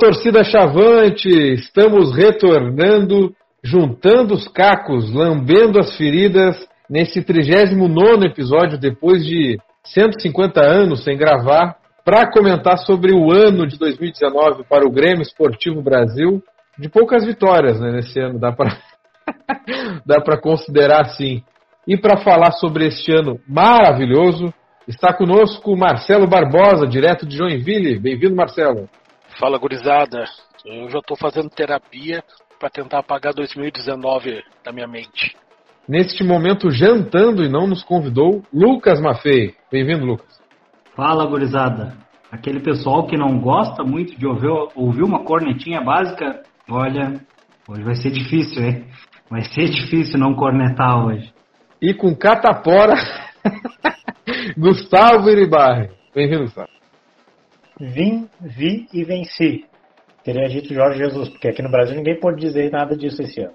Torcida chavante, estamos retornando, juntando os cacos, lambendo as feridas nesse 39 episódio, depois de 150 anos sem gravar, para comentar sobre o ano de 2019 para o Grêmio Esportivo Brasil. De poucas vitórias né, nesse ano, dá para dá para considerar assim. E para falar sobre este ano maravilhoso, está conosco Marcelo Barbosa, direto de Joinville. Bem-vindo, Marcelo. Fala, gurizada. Eu já estou fazendo terapia para tentar apagar 2019 da minha mente. Neste momento, jantando e não nos convidou, Lucas Maffei. Bem-vindo, Lucas. Fala, gurizada. Aquele pessoal que não gosta muito de ouvir, ouvir uma cornetinha básica, olha, hoje vai ser difícil, hein? Vai ser difícil não cornetar hoje. E com catapora, Gustavo Iribarre. Bem-vindo, Gustavo. Vim, vi e venci. Teria dito Jorge Jesus, porque aqui no Brasil ninguém pode dizer nada disso esse ano.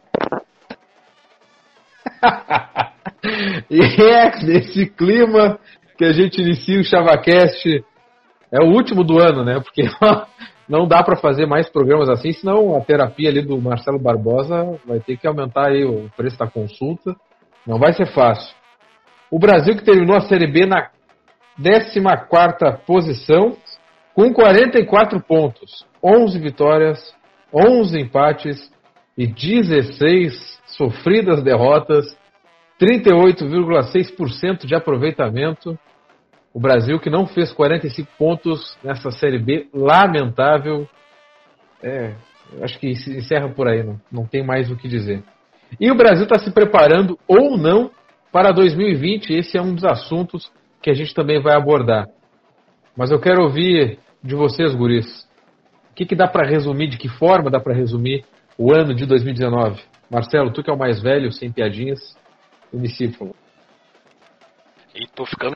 e é nesse clima que a gente inicia o ChavaCast. É o último do ano, né? Porque não dá para fazer mais programas assim, senão a terapia ali do Marcelo Barbosa vai ter que aumentar aí o preço da consulta. Não vai ser fácil. O Brasil que terminou a Série B na 14 posição, com 44 pontos, 11 vitórias, 11 empates e 16 sofridas derrotas, 38,6% de aproveitamento. O Brasil que não fez 45 pontos nessa Série B, lamentável. É, acho que encerra por aí, não, não tem mais o que dizer. E o Brasil está se preparando ou não para 2020. Esse é um dos assuntos que a gente também vai abordar. Mas eu quero ouvir de vocês, guris. O que, que dá para resumir, de que forma dá para resumir o ano de 2019? Marcelo, tu que é o mais velho, sem piadinhas, favor. E tô ficando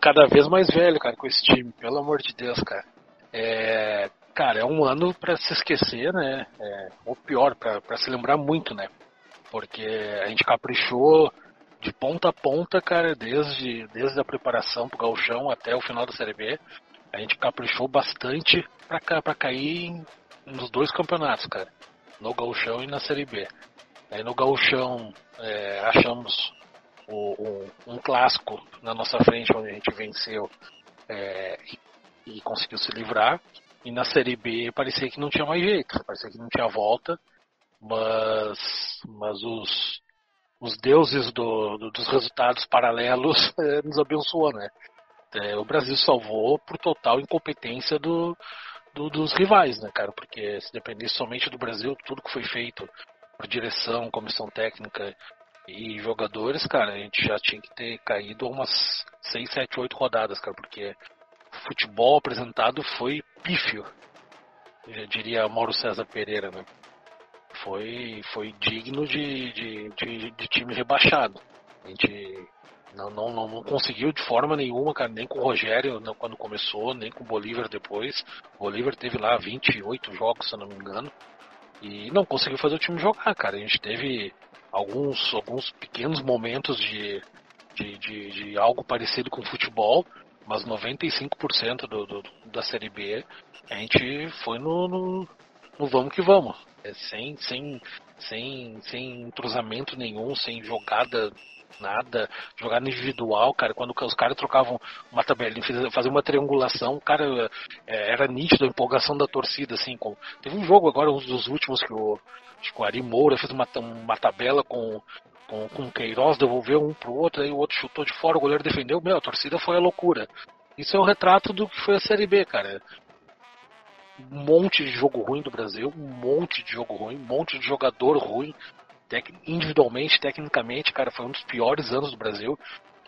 cada vez mais velho, cara, com esse time, pelo amor de Deus, cara. É, cara, é um ano para se esquecer, né? É, ou pior, para se lembrar muito, né? Porque a gente caprichou de ponta a ponta, cara, desde, desde a preparação pro gauchão até o final da Série B. A gente caprichou bastante pra, pra cair nos dois campeonatos, cara. No gauchão e na Série B. Aí no gauchão é, achamos o, um, um, clássico na nossa frente, onde a gente venceu é, e, e, conseguiu se livrar. E na Série B parecia que não tinha mais jeito, parecia que não tinha volta, mas, mas os, os deuses do, do, dos resultados paralelos é, nos abençoou, né? É, o Brasil salvou por total incompetência do, do, dos rivais, né, cara? Porque se dependesse somente do Brasil, tudo que foi feito por direção, comissão técnica e jogadores, cara, a gente já tinha que ter caído umas 6, 7, 8 rodadas, cara, porque o futebol apresentado foi pífio, já diria Mauro César Pereira, né? Foi, foi digno de, de, de, de time rebaixado. A gente não, não, não, conseguiu de forma nenhuma, cara, nem com o Rogério não, quando começou, nem com o Bolívar depois. O Bolívar teve lá 28 jogos, se eu não me engano, e não conseguiu fazer o time jogar, cara. A gente teve alguns, alguns pequenos momentos de, de, de, de algo parecido com futebol, mas 95% do, do, da Série B a gente foi no, no, no vamos que vamos. É, sem, sem, sem, sem entrosamento nenhum, sem jogada nada, jogada individual, cara, quando os caras trocavam uma tabelinha, fazer uma triangulação, cara, é, era nítido a empolgação da torcida, assim, com... teve um jogo agora, um dos últimos que o, que o Ari Moura fez uma, uma tabela com com, com o Queiroz, devolveu um pro outro, aí o outro chutou de fora, o goleiro defendeu, meu, a torcida foi a loucura. Isso é o retrato do que foi a Série B, cara. Um monte de jogo ruim do Brasil, um monte de jogo ruim, um monte de jogador ruim, tec individualmente, tecnicamente, cara, foi um dos piores anos do Brasil.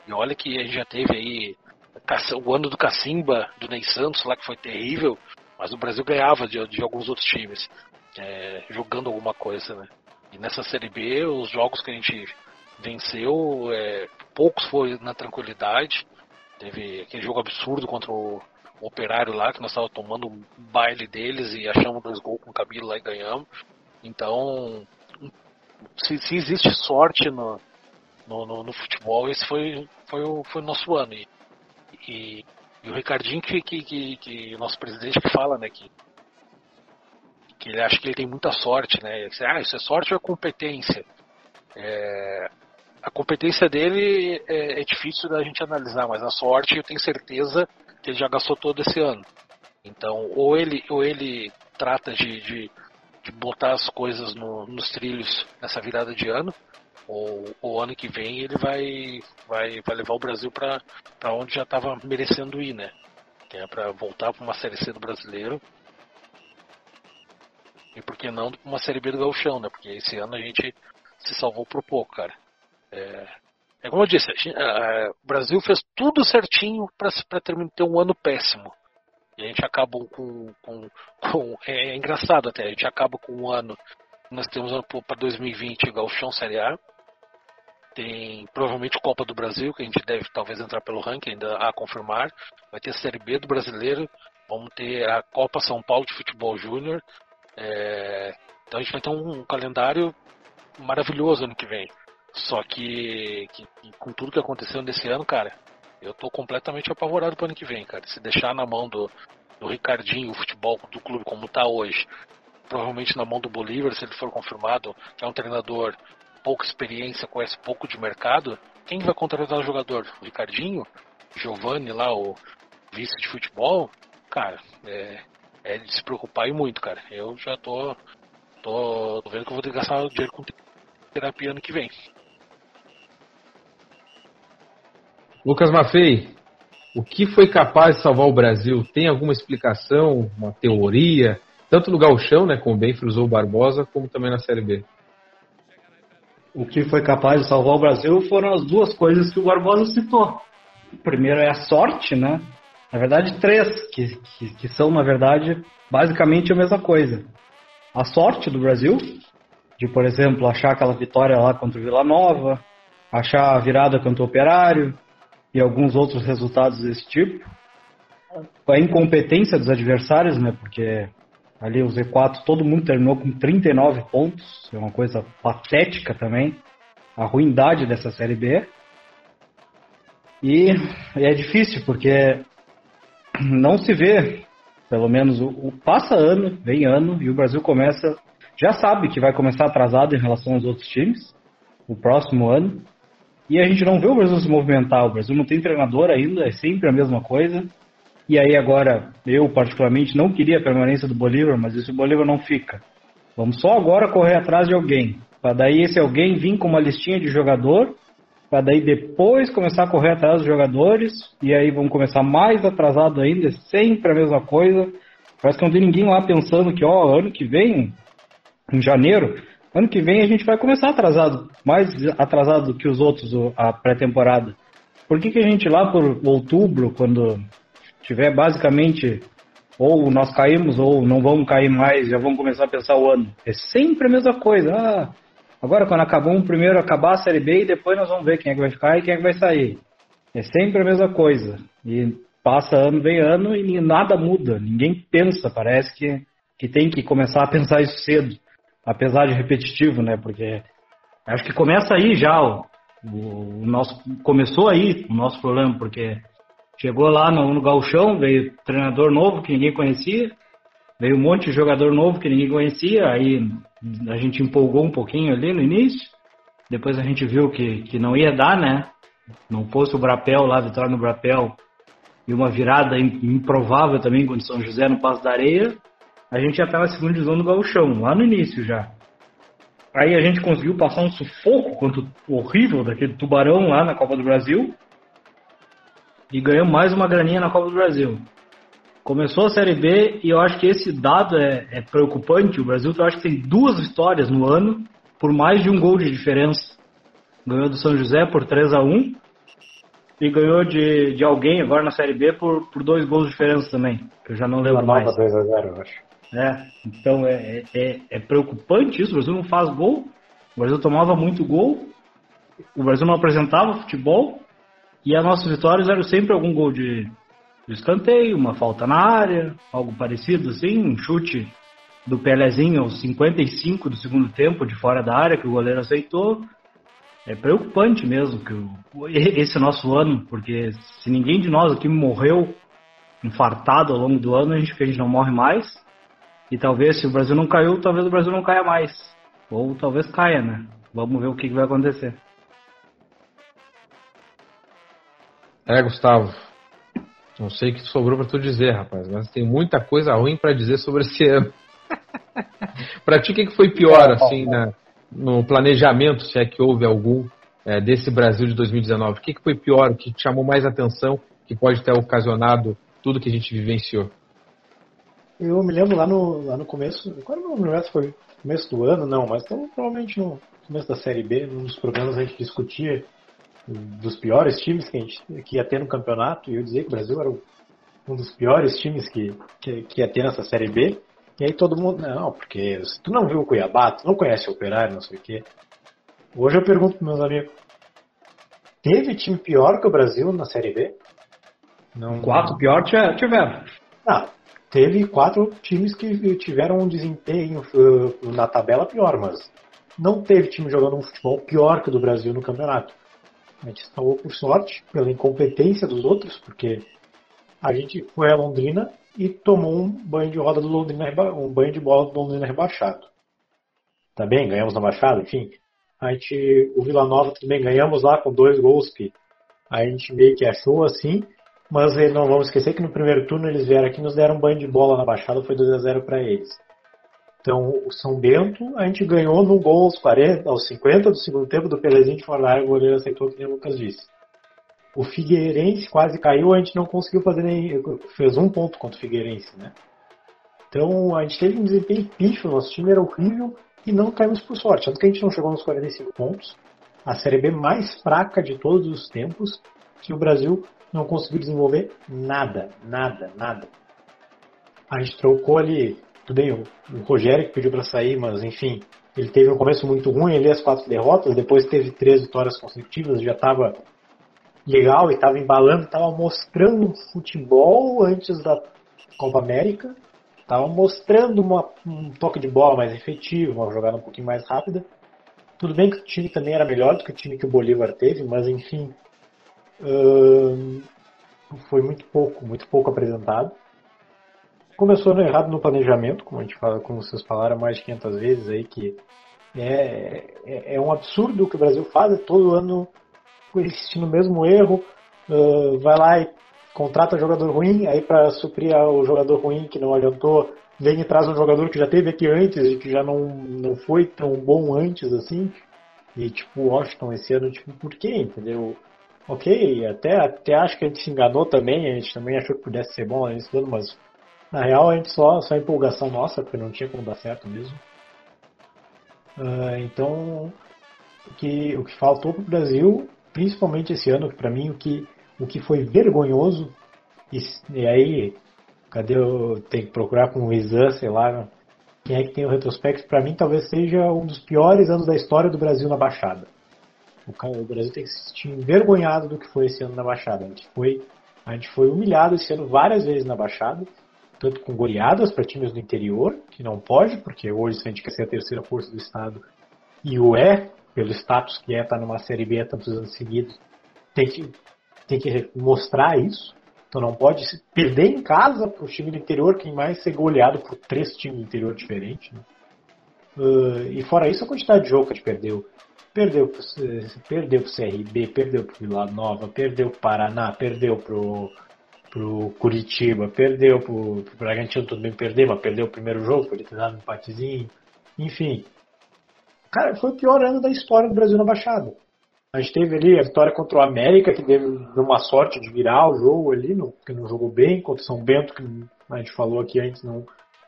E olha que a gente já teve aí o ano do Cacimba, do Ney Santos, lá que foi terrível, mas o Brasil ganhava de, de alguns outros times, é, jogando alguma coisa, né? E nessa Série B, os jogos que a gente venceu, é, poucos foi na tranquilidade. Teve aquele jogo absurdo contra o, Operário lá, que nós estávamos tomando um baile deles e achamos dois gols com o Camilo lá e ganhamos. Então, se, se existe sorte no, no, no, no, futebol, esse foi, foi, o, foi o nosso ano. E, e, e o Ricardinho, que, que, que, que, nosso presidente, que fala né, que que ele acha que ele tem muita sorte, né? Ah, isso é sorte ou é competência? É, a competência dele é, é, difícil da gente analisar, mas a sorte eu tenho certeza que ele já gastou todo esse ano. Então, ou ele, ou ele trata de, de, de botar as coisas no, nos trilhos nessa virada de ano, ou o ano que vem ele vai, vai, vai levar o Brasil para onde já estava merecendo ir, né? Que é para voltar para uma Série C do brasileiro. E por que não uma Série B do Gauchão, né? Porque esse ano a gente se salvou por pouco, cara. É, é como eu disse, gente, a, o Brasil fez tudo certinho para ter um ano péssimo. E a gente acaba com. com, com é, é, engraçado até, a gente acaba com um ano. Nós temos ano para 2020 Galchão Série A. Tem provavelmente Copa do Brasil, que a gente deve talvez entrar pelo ranking, ainda a confirmar. Vai ter a Série B do Brasileiro. Vamos ter a Copa São Paulo de Futebol Júnior. É, então a gente vai ter um, um calendário maravilhoso ano que vem. Só que, que, com tudo que aconteceu nesse ano, cara, eu tô completamente apavorado pro ano que vem, cara. Se deixar na mão do, do Ricardinho o futebol do clube como tá hoje, provavelmente na mão do Bolívar, se ele for confirmado, que é um treinador pouca experiência, conhece pouco de mercado, quem vai contratar o jogador? O Ricardinho? Giovanni lá, o vice de futebol? Cara, é, é de se preocupar e muito, cara. Eu já tô, tô, tô vendo que eu vou ter que gastar dinheiro com terapia ano que vem. Lucas Maffei, o que foi capaz de salvar o Brasil? Tem alguma explicação, uma teoria? Tanto no Galchão, né, como bem frisou o Barbosa, como também na Série B. O que foi capaz de salvar o Brasil foram as duas coisas que o Barbosa citou. O primeiro é a sorte, né? Na verdade, três, que, que, que são, na verdade, basicamente a mesma coisa. A sorte do Brasil, de, por exemplo, achar aquela vitória lá contra o Vila Nova, achar a virada contra o Operário, e alguns outros resultados desse tipo. A incompetência dos adversários, né? Porque ali o Z4 todo mundo terminou com 39 pontos, é uma coisa patética também. A ruindade dessa Série B. E é difícil, porque não se vê, pelo menos o, o, passa ano, vem ano, e o Brasil começa, já sabe que vai começar atrasado em relação aos outros times, o próximo ano. E a gente não vê o Brasil se movimentar. O Brasil não tem treinador ainda, é sempre a mesma coisa. E aí agora, eu particularmente não queria a permanência do Bolívar, mas esse Bolívar não fica. Vamos só agora correr atrás de alguém. Para daí esse alguém vir com uma listinha de jogador, para daí depois começar a correr atrás dos jogadores, e aí vamos começar mais atrasado ainda, sempre a mesma coisa. Parece que não tem ninguém lá pensando que, ó, ano que vem, em janeiro, Ano que vem a gente vai começar atrasado, mais atrasado do que os outros a pré-temporada. Por que, que a gente lá por outubro, quando tiver basicamente ou nós caímos ou não vamos cair mais, já vamos começar a pensar o ano? É sempre a mesma coisa. Ah, agora quando acabar um primeiro acabar a série B e depois nós vamos ver quem é que vai ficar e quem é que vai sair. É sempre a mesma coisa. E passa ano, vem ano e nada muda. Ninguém pensa, parece que, que tem que começar a pensar isso cedo apesar de repetitivo, né? Porque acho que começa aí já o, o, nosso começou aí o nosso problema, porque chegou lá no, no gauchão, veio treinador novo que ninguém conhecia, veio um monte de jogador novo que ninguém conhecia, aí a gente empolgou um pouquinho ali no início, depois a gente viu que, que não ia dar, né? Não fosse o Brapel lá, vitória no Brapel, e uma virada improvável também com São José no Passo da Areia, a gente já estava na segunda divisão do Gauchão, lá no início já. Aí a gente conseguiu passar um sufoco quanto horrível daquele tubarão lá na Copa do Brasil. E ganhamos mais uma graninha na Copa do Brasil. Começou a Série B e eu acho que esse dado é, é preocupante. O Brasil eu acho que tem duas vitórias no ano por mais de um gol de diferença. Ganhou do São José por 3 a 1 e ganhou de, de alguém agora na Série B por, por dois gols de diferença também. Que eu já não lembro mais. 2 a 0 eu acho. É, então é, é, é, preocupante isso. O Brasil não faz gol, o Brasil tomava muito gol, o Brasil não apresentava futebol. E as nossas vitórias eram sempre algum gol de, de escanteio, uma falta na área, algo parecido assim, um chute do Pelezinho aos 55 do segundo tempo de fora da área que o goleiro aceitou. É preocupante mesmo que o, esse nosso ano, porque se ninguém de nós aqui morreu infartado ao longo do ano, a gente, a gente não morre mais E talvez, se o Brasil não caiu, talvez o Brasil não caia mais. Ou talvez caia, né? Vamos ver o que, que vai acontecer. É, Gustavo. Não sei o que sobrou para tu dizer, rapaz, mas tem muita coisa ruim para dizer sobre esse ano. para ti, o que foi pior, assim, no planejamento, se é que houve algum, é, desse Brasil de 2019? O que foi pior, o que te chamou mais atenção, que pode ter ocasionado tudo que a gente vivenciou? Eu me lembro lá no, lá no começo, quando não lembro se foi começo do ano, não, mas então, provavelmente no começo da Série B, num dos programas a gente discutia dos piores times que, a gente, que ia ter no campeonato, e eu dizia que o Brasil era um dos piores times que, que, que ia ter nessa Série B. E aí todo mundo, não, porque se tu não viu o Cuiabá, tu não conhece o Operário, não sei o quê. Hoje eu pergunto para meus amigos, teve time pior que o Brasil na Série B? Não, quatro pior tiveram. Ah, teve quatro times que tiveram um desempenho uh, na tabela pior, mas não teve time jogando um futebol pior que o do Brasil no campeonato. A gente salvou por sorte, pela incompetência dos outros, porque a gente foi a Londrina e tomou um banho de roda do Londrina, um banho de bola do Londrina rebaixado. Tá bem, ganhamos na baixada, enfim. A gente, o Vila Nova também ganhamos lá com dois gols que a gente meio que achou assim, mas não vamos esquecer que no primeiro turno eles vieram aqui e nos deram um banho de bola na baixada, foi 2 a 0 para eles. Então, o São Bento, a gente ganhou no gol aos, 40, aos 50 do segundo tempo do Pelezinho de área, o goleiro aceitou que o Lucas disse. O Figueirense quase caiu, a gente não conseguiu fazer nem. fez um ponto contra o Figueirense, né? Então, a gente teve um desempenho pífio, nosso time era horrível e não caímos por sorte. Tanto que a gente não chegou nos 45 pontos. A Série B mais fraca de todos os tempos, que o Brasil não conseguiu desenvolver nada, nada, nada. A gente trocou ali tudo bem, o, Rogério que pediu para sair, mas enfim, ele teve um começo muito ruim, ele as quatro derrotas, depois teve três vitórias consecutivas, já estava legal e estava embalando, estava mostrando futebol antes da Copa América, estava mostrando uma, um toque de bola mais efetivo, uma jogada um pouquinho mais rápida. Tudo bem que o time também era melhor do que o time que o Bolívar teve, mas enfim, foi muito pouco, muito pouco apresentado começou errado no planejamento, como a gente fala, como vocês falaram mais de 500 vezes aí, que é, é, é um absurdo o que o Brasil faz, é todo ano insistindo no mesmo erro, uh, vai lá e contrata jogador ruim, aí para suprir o jogador ruim que não adiantou, vem e traz um jogador que já teve aqui antes e que já não, não foi tão bom antes assim. E tipo, o Washington esse ano, tipo, por quê? Entendeu? Ok, até, até acho que a gente se enganou também, a gente também achou que pudesse ser bom nesse ano, mas na real, a gente só, só empolgação nossa, porque não tinha como dar certo mesmo. Uh, então, o que, o que faltou para o Brasil, principalmente esse ano, para mim, o que, o que foi vergonhoso, e, e aí, cadê eu tenho que procurar com o Isan, sei lá, quem é que tem o retrospecto, para mim talvez seja um dos piores anos da história do Brasil na Baixada. O, Brasil tem que se sentir envergonhado do que foi esse ano na Baixada. A gente foi, a gente foi humilhado esse ano várias vezes na Baixada tanto com goleadas para times do interior, que não pode, porque hoje se a gente quer ser a terceira força do estado, e o é, pelo status que é estar tá numa Série B há tantos anos seguidos, tem que, tem que mostrar isso. Então não pode perder em casa para o time do interior, quem mais ser goleado por três times do interior diferentes. Né? Uh, e fora isso, a quantidade de jogo que a gente perdeu. Perdeu perdeu o CRB, perdeu para o Vila Nova, perdeu para o Paraná, perdeu para pro Curitiba, perdeu pro, pro Bragantino, tudo bem perder, mas perdeu o primeiro jogo, podia ter dado um empatezinho. Enfim. Cara, foi o pior ano da história do Brasil na Baixada. A gente teve ali a vitória contra o América, que deu uma sorte de virar o jogo ali, no, que não jogou bem, contra o São Bento, que a gente falou aqui antes, não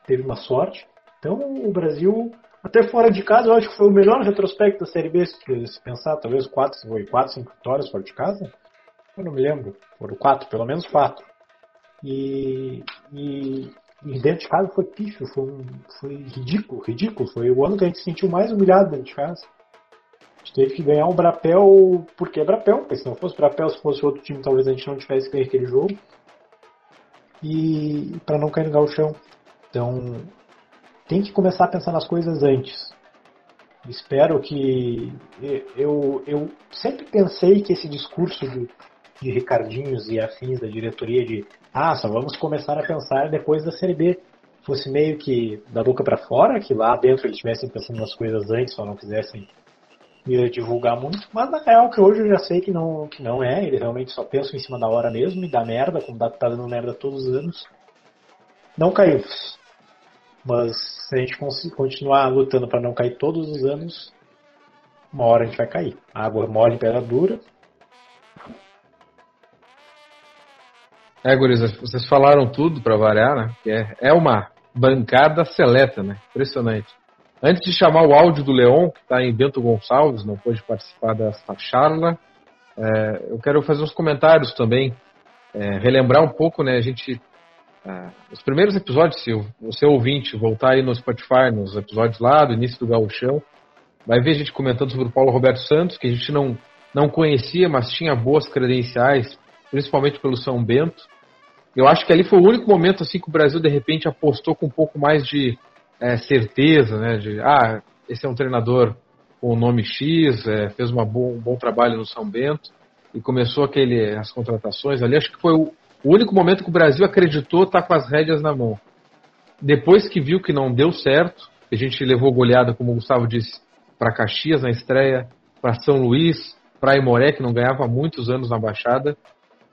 teve uma sorte. Então o Brasil, até fora de casa, eu acho que foi o melhor retrospecto da Série B, se pensar, talvez 4, 4 5 vitórias fora de casa. Eu não me lembro, foram 4, pelo menos 4. E, e, e, dentro de casa foi pífio, foi, um, foi ridículo, ridículo. Foi o ano que a gente se sentiu mais humilhado dentro de casa. A gente teve que ganhar um Brapel porque é Brapel, porque se não fosse Brapel, se fosse outro time, talvez a gente não tivesse ganho aquele jogo. E para não cair no galchão. Então, tem que começar a pensar nas coisas antes. Espero que. Eu, eu sempre pensei que esse discurso de, de Ricardinhos e afins da diretoria de ah, só vamos começar a pensar depois da Série B. fosse meio que da boca para fora, que lá dentro eles estivessem pensando nas coisas antes, só não quisessem divulgar muito, mas na real que hoje eu já sei que não, que não é, eles realmente só pensam em cima da hora mesmo e dá merda, como tá dando merda todos os anos. Não caímos. Mas se a gente continuar lutando para não cair todos os anos, uma hora a gente vai cair. Água mole pedra dura. É, gurizas, vocês falaram tudo para variar, né? É, é uma bancada seleta, né? Impressionante. Antes de chamar o áudio do Leon, que está em Bento Gonçalves, não pôde participar desta charla, é, eu quero fazer uns comentários também, é, relembrar um pouco, né? A gente. É, os primeiros episódios, se o seu ouvinte voltar aí no Spotify, nos episódios lá do início do Gauchão, vai ver a gente comentando sobre o Paulo Roberto Santos, que a gente não, não conhecia, mas tinha boas credenciais, principalmente pelo São Bento. Eu acho que ali foi o único momento assim que o Brasil de repente apostou com um pouco mais de é, certeza, né? De ah, esse é um treinador com o nome X, é, fez bo um bom trabalho no São Bento e começou aquele as contratações ali. Acho que foi o, o único momento que o Brasil acreditou tá com as rédeas na mão. Depois que viu que não deu certo, a gente levou goleada, como o Gustavo disse, para Caxias na estreia, para São Luís, para Imoré, que não ganhava há muitos anos na Baixada.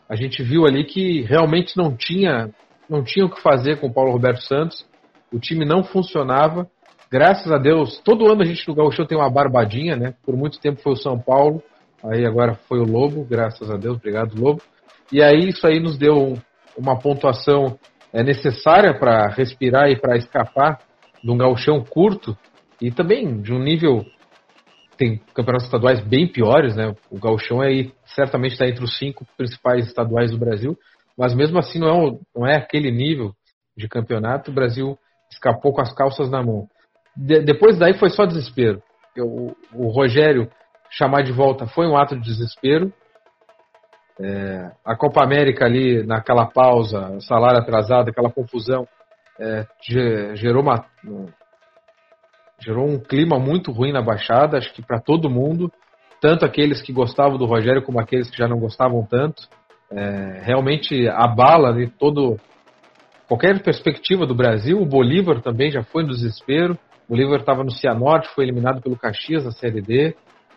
A gente viu ali que realmente não tinha, não tinha o que fazer com o Paulo Roberto Santos. O time não funcionava. Graças a Deus, todo ano a gente no Gaúcho tem uma barbadinha, né? Por muito tempo foi o São Paulo, aí agora foi o Lobo, graças a Deus, obrigado Lobo. E aí isso aí nos deu um, uma pontuação é, necessária para respirar e para escapar de um gauchão curto e também de um nível tem campeonatos estaduais bem piores, né? O gauchão aí certamente está entre os cinco principais estaduais do Brasil, mas mesmo assim não é, não é aquele nível de campeonato. O Brasil escapou com as calças na mão. De, depois daí foi só desespero. O, o, Rogério chamar de volta foi um ato de desespero. É, a Copa América ali naquela pausa, salário atrasado, aquela confusão, é, gerou uma gerou um clima muito ruim na Baixada, acho que para todo mundo, tanto aqueles que gostavam do Rogério como aqueles que já não gostavam tanto. É, realmente abala ali todo qualquer perspectiva do Brasil. O Bolívar também já foi no desespero. O Bolívar estava no Cianorte, foi eliminado pelo Caxias na Série D.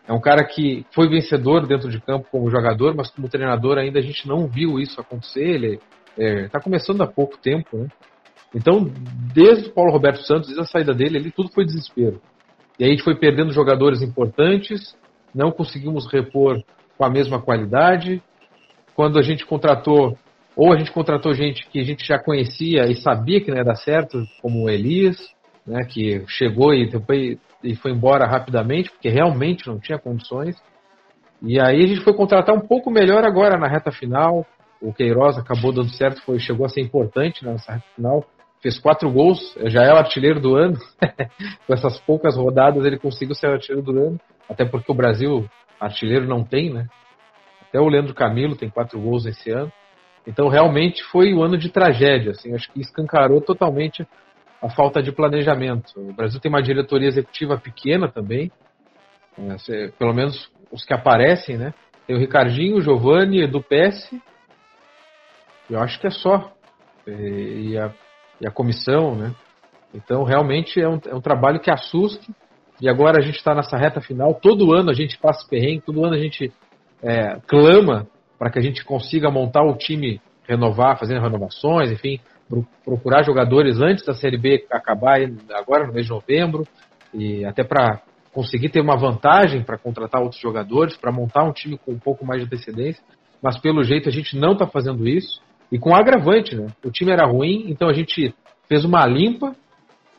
É um cara que foi vencedor dentro de campo como jogador, mas como treinador ainda a gente não viu isso acontecer. Ele está é, começando há pouco tempo, né? Então, desde o Paulo Roberto Santos, desde a saída dele, ali tudo foi desespero. E aí a gente foi perdendo jogadores importantes, não conseguimos repor com a mesma qualidade. Quando a gente contratou, ou a gente contratou gente que a gente já conhecia e sabia que não ia dar certo, como o Elias, né, que chegou e, depois, e foi embora rapidamente, porque realmente não tinha condições. E aí a gente foi contratar um pouco melhor agora na reta final. O Queiroz acabou dando certo, foi, chegou a ser importante nessa reta final fez quatro gols, já é o artilheiro do ano. Com essas poucas rodadas ele conseguiu ser o artilheiro do ano, até porque o Brasil artilheiro não tem, né? Até o Leandro Camilo tem quatro gols esse ano. Então realmente foi um ano de tragédia, assim, acho que escancarou totalmente a falta de planejamento. O Brasil tem uma diretoria executiva pequena também, é, pelo menos os que aparecem, né? Tem o Ricardinho, o Giovanni, Edu Pesce, eu acho que é só. E a e a comissão, né? Então, realmente é um, é um trabalho que assusta. E agora a gente está nessa reta final. Todo ano a gente passa perrengue, todo ano a gente é, clama para que a gente consiga montar o time, renovar, fazendo renovações, enfim, procurar jogadores antes da Série B acabar agora no mês de novembro, e até para conseguir ter uma vantagem para contratar outros jogadores, para montar um time com um pouco mais de antecedência. Mas pelo jeito a gente não está fazendo isso. E com agravante, né? O time era ruim, então a gente fez uma limpa.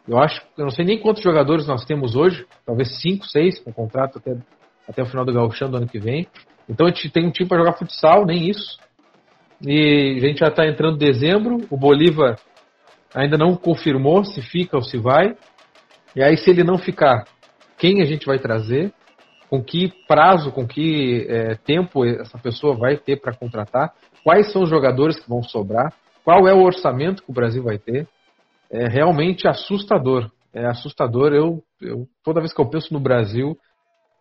Eu acho, eu não sei nem quantos jogadores nós temos hoje, talvez cinco, seis, com contrato até, até o final do gauchão do ano que vem. Então a gente tem um time para jogar futsal, nem isso. E a gente já está entrando em dezembro, o Bolívar ainda não confirmou se fica ou se vai. E aí, se ele não ficar, quem a gente vai trazer? Com que prazo, com que é, tempo essa pessoa vai ter para contratar? quais são os jogadores que vão sobrar, qual é o orçamento que o Brasil vai ter. É realmente assustador. É assustador. Eu, eu toda vez que eu penso no Brasil,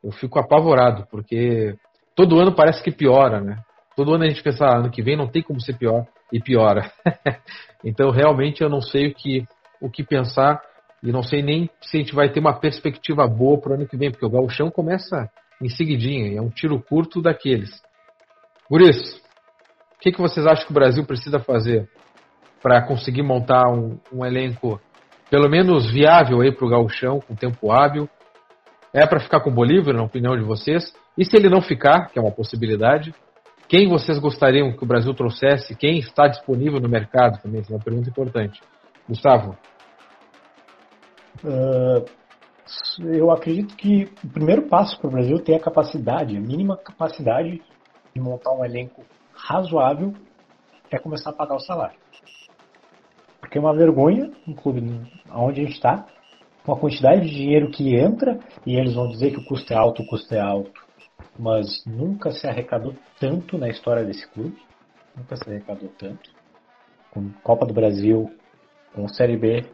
eu fico apavorado, porque todo ano parece que piora, né? Todo ano a gente pensa, ah, ano que vem não tem como ser pior, e piora. então, realmente, eu não sei o que, o que pensar e não sei nem se a gente vai ter uma perspectiva boa para o ano que vem, porque o gauchão começa em seguidinha, é um tiro curto daqueles. Por isso, o que, que vocês acham que o Brasil precisa fazer para conseguir montar um, um, elenco pelo menos viável aí para o gauchão, com tempo hábil? É para ficar com o Bolívar, na opinião de vocês? E se ele não ficar, que é uma possibilidade, quem vocês gostariam que o Brasil trouxesse? Quem está disponível no mercado também? Essa é uma pergunta importante. Gustavo. Uh, eu acredito que o primeiro passo para o Brasil ter a capacidade, a mínima capacidade de montar um elenco razoável é começar a pagar o salário. Porque é uma vergonha um clube a gente está, com a quantidade de dinheiro que entra, e eles vão dizer que o custo é alto, o custo é alto, mas nunca se arrecadou tanto na história desse clube, nunca se arrecadou tanto, com Copa do Brasil, com Série B,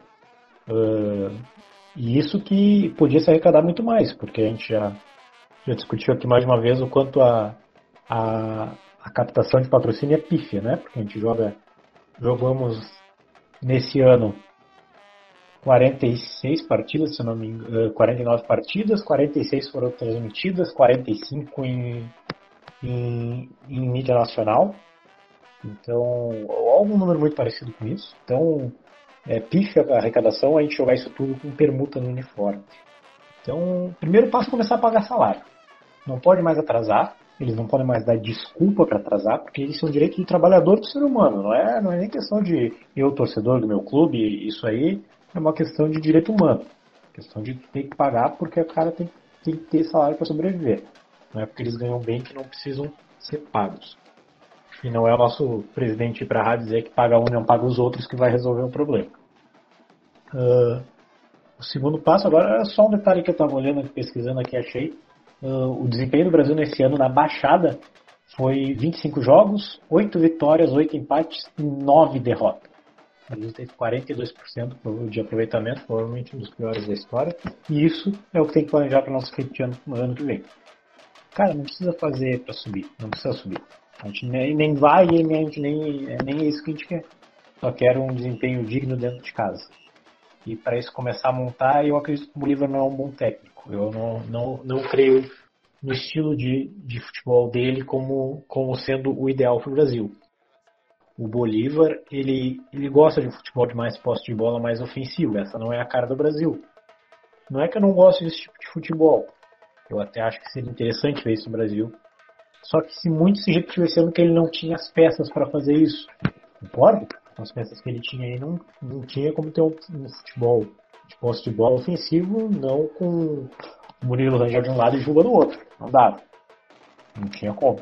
uh, e isso que podia se arrecadar muito mais, porque a gente já, já discutiu aqui mais uma vez o quanto a, a, a captação de patrocínio é pífia, né? Porque a gente joga, jogamos nesse ano 46 partidas, se não me engano, 49 partidas, 46 foram transmitidas, 45 em, em, em mídia nacional. Então, algum número muito parecido com isso. Então, é, pífia a arrecadação a gente jogar isso tudo com permuta no uniforme. Então, primeiro passo é começar a pagar salário. Não pode mais atrasar, eles não podem mais dar desculpa para atrasar, porque isso é um direito do trabalhador do ser humano, não é, não é nem questão de eu, torcedor do meu clube, isso aí é uma questão de direito humano. Questão de ter que pagar porque o cara tem, tem que ter salário para sobreviver. Não é porque eles ganham bem que não precisam ser pagos. E não é o nosso presidente ir para a rádio dizer que paga um e não paga os outros que vai resolver o problema. Uh, o segundo passo, agora é só um detalhe que eu estava olhando, pesquisando aqui, achei. Uh, o desempenho do Brasil nesse ano na baixada foi 25 jogos, 8 vitórias, 8 empates e 9 derrotas. O Brasil teve 42% de aproveitamento, provavelmente um dos piores da história. E isso é o que tem que planejar para o nosso ano, no ano que vem. Cara, não precisa fazer para subir, não precisa subir. A gente nem, nem vai e nem, nem, é nem isso que a gente quer. Só quero um desempenho digno dentro de casa. E para isso começar a montar, eu acredito que o Bolívar não é um bom técnico. Eu não, não, não creio no estilo de, de futebol dele como, como sendo o ideal para o Brasil. O Bolívar, ele, ele gosta de futebol de mais posse de bola, mais ofensivo. Essa não é a cara do Brasil. Não é que eu não gosto desse tipo de futebol. Eu até acho que seria interessante ver isso no Brasil. Só que se muito se ano que ele não tinha as peças para fazer isso. Concordo? As peças que ele tinha aí não, não tinha como ter um, um futebol de posse de bola ofensivo, não com Murilo Rangel de um lado e Juba do outro. Não dava. Não tinha como.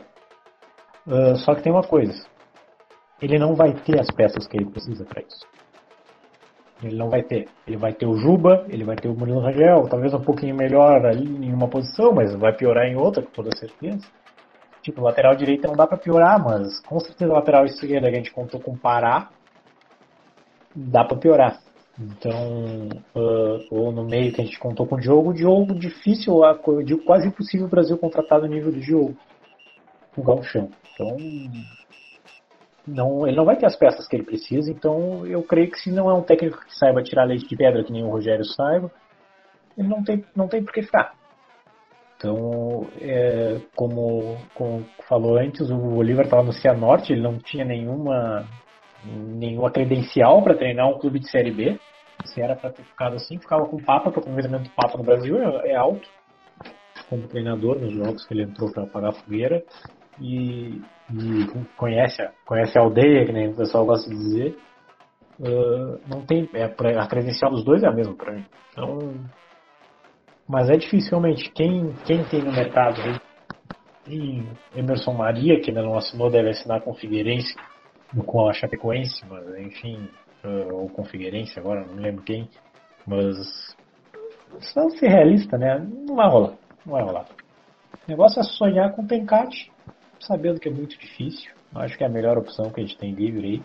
Uh, só que tem uma coisa. Ele não vai ter as peças que ele precisa para isso. Ele não vai ter. Ele vai ter o Juba, ele vai ter o Murilo Rangel, talvez um pouquinho melhor ali em uma posição, mas vai piorar em outra, com toda certeza. Tipo, lateral direita não dá para piorar, mas com certeza lateral esquerda que a gente contou com Pará, dá para piorar. Então, uh, ou no meio que a gente contou com o Diogo, o Diogo difícil, eu digo quase impossível o Brasil contratar no nível do Diogo. O Galchão. Então, não, ele não vai ter as peças que ele precisa, então eu creio que se não é um técnico que saiba tirar leite de pedra, que nem o Rogério saiba, ele não tem, não tem por que ficar. Então, é, como, como falou antes, o Oliver estava no Cianorte, ele não tinha nenhuma, nenhuma credencial para treinar um clube de Série B. Se era para ter ficado assim, ficava com o Papa, porque o aproveitamento do Papa no Brasil é, é alto, como treinador nos jogos que ele entrou para pagar a fogueira. E, e, conhece, conhece a aldeia, que nem o pessoal gosta de dizer. Uh, não tem, é, a credencial dos dois é a mesma para mim. Então, mas é dificilmente quem, quem tem no mercado aí, Emerson Maria, que ainda não assinou, deve assinar com o Figueirense, com a Chapecoense, mas enfim, uh, ou com o Figueirense agora, não lembro quem, mas se não ser realista, né, não vai rolar, não vai rolar. O negócio é sonhar com o Pencate, sabendo que é muito difícil, acho que é a melhor opção que a gente tem livre aí.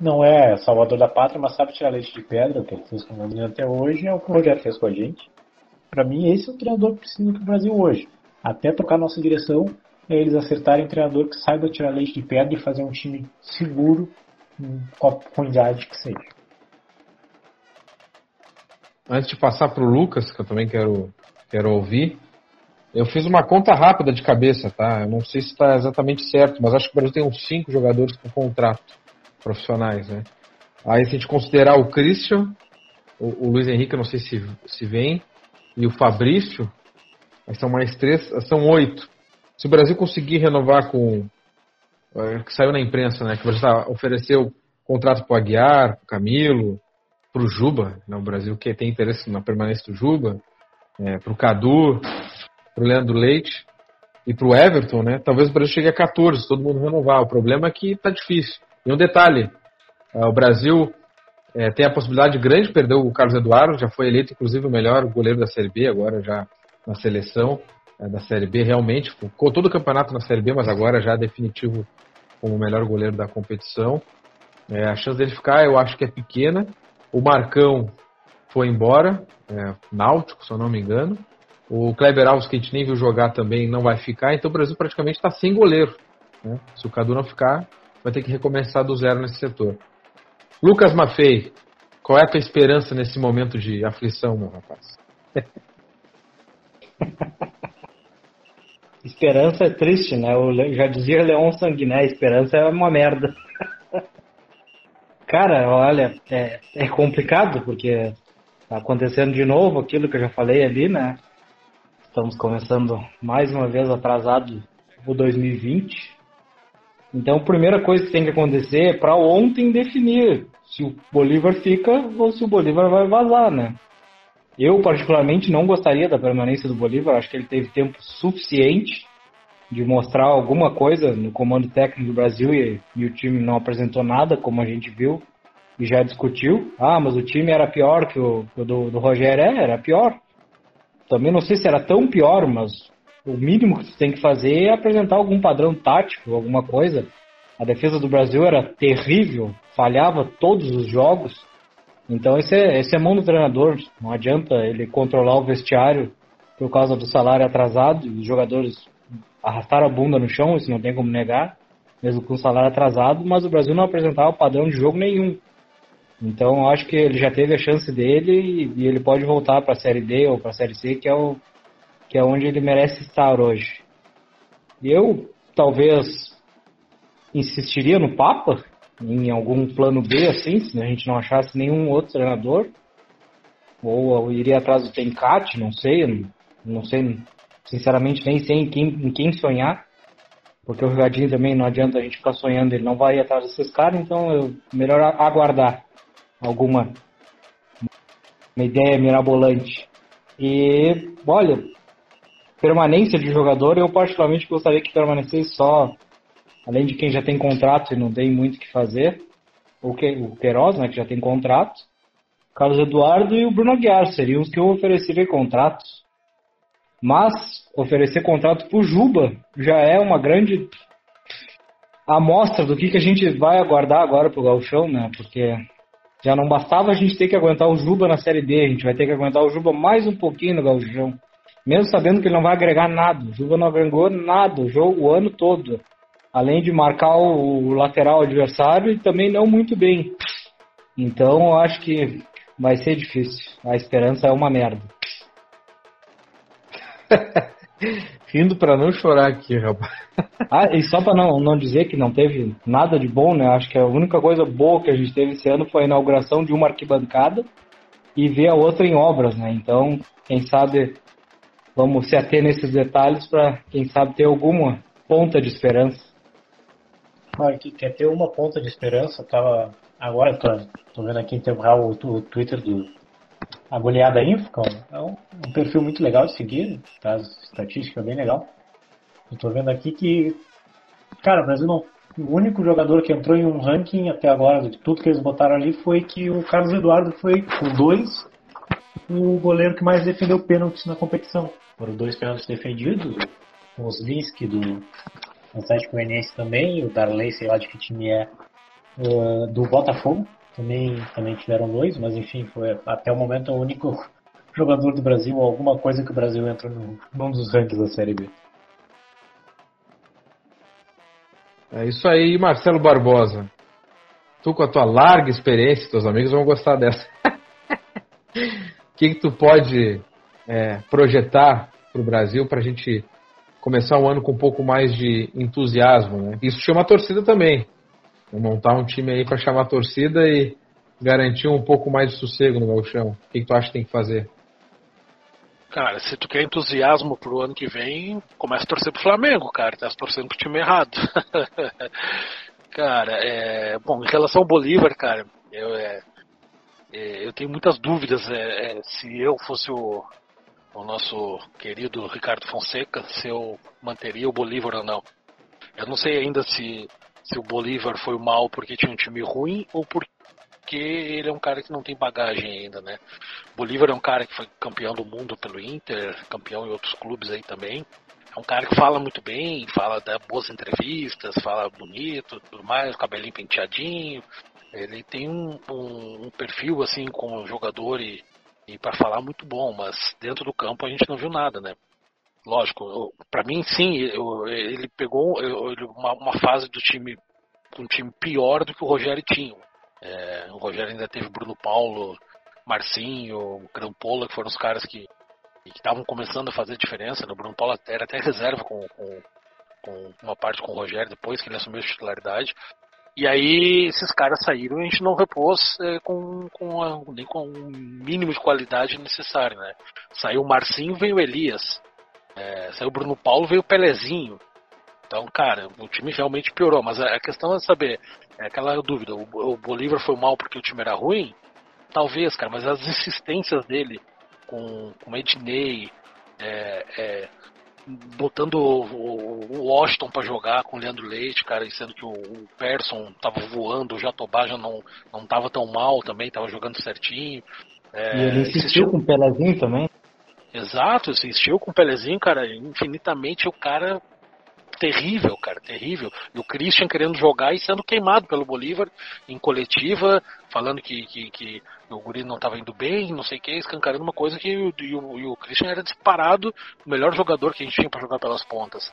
Não é salvador da pátria, mas sabe tirar leite de pedra, que ele fez com o até hoje, é o que o Rogério fez com a gente. Para mim, esse é o treinador que precisa do Brasil hoje. Até trocar nossa direção, é eles acertarem um treinador que saiba tirar leite de pedra e fazer um time seguro, com a quantidade que seja. antes de passar para o Lucas, que eu também quero, quero ouvir, eu fiz uma conta rápida de cabeça, tá? Eu não sei se está exatamente certo, mas acho que o Brasil tem uns cinco jogadores com contrato profissionais, né? Aí se a gente considerar o Christian, o, o Luiz Henrique, eu não sei se, se vem, e o Fabrício, aí são mais três, são oito. Se o Brasil conseguir renovar com. É, que saiu na imprensa, né? Que o Brasil tá, ofereceu contrato para o Aguiar, para o Camilo, para o Juba, né, o Brasil que tem interesse na permanência do Juba, é, para o Cadu, para o Leandro Leite e para o Everton, né? Talvez o Brasil chegue a 14, todo mundo renovar. O problema é que está difícil. E um detalhe: é, o Brasil é, tem a possibilidade grande de perder o Carlos Eduardo, já foi eleito inclusive o melhor goleiro da Série B, agora já na seleção é, da Série B, realmente ficou todo o campeonato na Série B, mas agora já definitivo como o melhor goleiro da competição. É, a chance dele ficar, eu acho que é pequena. O Marcão foi embora, é, Náutico, se eu não me engano. O Kleber Alves, que a gente nem viu jogar também, não vai ficar. Então o Brasil praticamente está sem goleiro. Né? Se o Cadu não ficar, vai ter que recomeçar do zero nesse setor. Lucas Maffei, qual é a tua esperança nesse momento de aflição, meu rapaz? esperança é triste, né? Eu já dizia Leon Sanguiné, esperança é uma merda. Cara, olha, é, é complicado porque tá acontecendo de novo aquilo que eu já falei ali, né? Estamos começando mais uma vez atrasado o 2020. Então, a primeira coisa que tem que acontecer é para ontem definir se o Bolívar fica ou se o Bolívar vai vazar, né? Eu, particularmente, não gostaria da permanência do Bolívar. Acho que ele teve tempo suficiente de mostrar alguma coisa no comando técnico do Brasil e, e, o time não apresentou nada, como a gente viu e já discutiu. Ah, mas o time era pior que o, o do, do Rogério. É, era pior. Também não sei se era tão pior, mas o mínimo que você tem que fazer é apresentar algum padrão tático, alguma coisa. A defesa do Brasil era terrível, falhava todos os jogos. Então esse é, esse é mão do treinador. Não adianta ele controlar o vestiário por causa do salário atrasado e os jogadores arrastaram a bunda no chão, isso não tem como negar, mesmo com o salário atrasado, mas o Brasil não apresentava padrão de jogo nenhum. Então acho que ele já teve a chance dele e, ele pode voltar para a Série D ou para a Série C, que é, o, que é onde ele merece estar hoje. Eu talvez insistiria no Papa, em algum plano B, assim, se a gente não achasse nenhum outro treinador. Ou iria atrás do Tencate, não sei, não sei Sinceramente, nem sei em quem, em quem sonhar. Porque o Rigadinho também não adianta a gente ficar sonhando, ele não vai ir atrás desses caras, então eu melhor aguardar alguma uma ideia mirabolante. E olha, permanência de jogador, eu particularmente gostaria que permanecesse só, além de quem já tem contrato e não tem muito o que fazer, o, que, o Queiroz, né, que já tem contrato, Carlos Eduardo e o Bruno Aguiar seriam os que eu ofereceria contratos. Mas oferecer contrato para o Juba já é uma grande amostra do que, que a gente vai aguardar agora para o Galchão, né? Porque já não bastava a gente ter que aguentar o Juba na Série D, a gente vai ter que aguentar o Juba mais um pouquinho no Galchão. Mesmo sabendo que ele não vai agregar nada. O Juba não agregou nada o jogo o ano todo. Além de marcar o lateral adversário e também não muito bem. Então eu acho que vai ser difícil. A esperança é uma merda. Rindo para não chorar aqui, rapaz. ah, e só para não, não dizer que não teve nada de bom, né? Acho que a única coisa boa que a gente teve esse ano foi a inauguração de uma arquibancada e ver a outra em obras, né? Então, quem sabe vamos se ater nesses detalhes para, quem sabe, ter alguma ponta de esperança. Olha, que quer ter uma ponta de esperança, tava agora tô, tô vendo aqui em tempo real o, o Twitter do a goleada Infocom é um, um, perfil muito legal de seguir, traz estatística bem legal. Eu tô vendo aqui que, cara, o Brasil não. O único jogador que entrou em um ranking até agora, de tudo que eles botaram ali, foi que o Carlos Eduardo foi, com dois, o goleiro que mais defendeu pênaltis na competição. Foram dois pênaltis defendidos, o Oslinski do Atlético Goianiense também, o Darley, sei lá de que time é, uh, do Botafogo, também, também tiveram dois, mas enfim, foi até o momento o único jogador do Brasil ou alguma coisa que o Brasil entra no, num dos rankings da Série B. É isso aí, Marcelo Barbosa. Tu com a tua larga experiência, teus amigos vão gostar dessa. que, que tu pode é, projetar para o Brasil para a gente começar o ano com um pouco mais de entusiasmo, né? Isso chama a torcida também. Vou montar um time aí para chamar a torcida e garantir um pouco mais de sossego no meu chão. O que, que tu acha que tem que fazer? Cara, se tu quer entusiasmo pro ano que vem, começa a torcer pro Flamengo, cara. Tá torcendo pro time errado. cara, é. Bom, em relação ao Bolívar, cara, eu, é, é, eu tenho muitas dúvidas é, é, se eu fosse o, o nosso querido Ricardo Fonseca, se eu manteria o Bolívar ou não. Eu não sei ainda se, se o Bolívar foi mal porque tinha um time ruim ou porque ele é um cara que não tem bagagem ainda, né? Bolívar é um cara que foi campeão do mundo pelo Inter, campeão em outros clubes aí também. É um cara que fala muito bem, fala dá boas entrevistas, fala bonito, tudo mais, cabelinho penteadinho. Ele tem um, um, um perfil assim como jogador e, e para falar muito bom, mas dentro do campo a gente não viu nada, né? Lógico, para mim sim, eu, ele pegou eu, uma, uma, fase do time um time pior do que o Rogério tinha. É, o Rogério ainda teve Bruno Paulo, Marcinho, Crampola, que foram os caras que estavam começando a fazer diferença. Né? O Bruno Paulo era até reserva com, com, com, uma parte com o Rogério depois que ele assumiu a titularidade. E aí esses caras saíram e a gente não repôs é, com, com a, nem com o mínimo de qualidade necessário, né? Saiu o Marcinho, veio o Elias. É, saiu o Bruno Paulo, veio o Pelezinho. Então, cara, o time realmente piorou. Mas a questão é saber, é aquela dúvida, o, o Bolívar foi mal porque o time era ruim? Talvez, cara, mas as insistências dele com, com o Ednei, é, é, botando o, o Washington para jogar com o Leandro Leite, cara, e sendo que o, o Persson tava voando, o Jatobá já não, não tava tão mal também, tava jogando certinho. É, e ele insistiu, insistiu com o Pelezinho também? Exato, insistiu com o Pelezinho, cara, infinitamente o cara terrível, cara, terrível. E o Christian querendo jogar e sendo queimado pelo Bolívar em coletiva, falando que, que, que o Guri não estava indo bem, não sei o que, escancarando uma coisa que e o, e o Christian era disparado o melhor jogador que a gente tinha para jogar pelas pontas.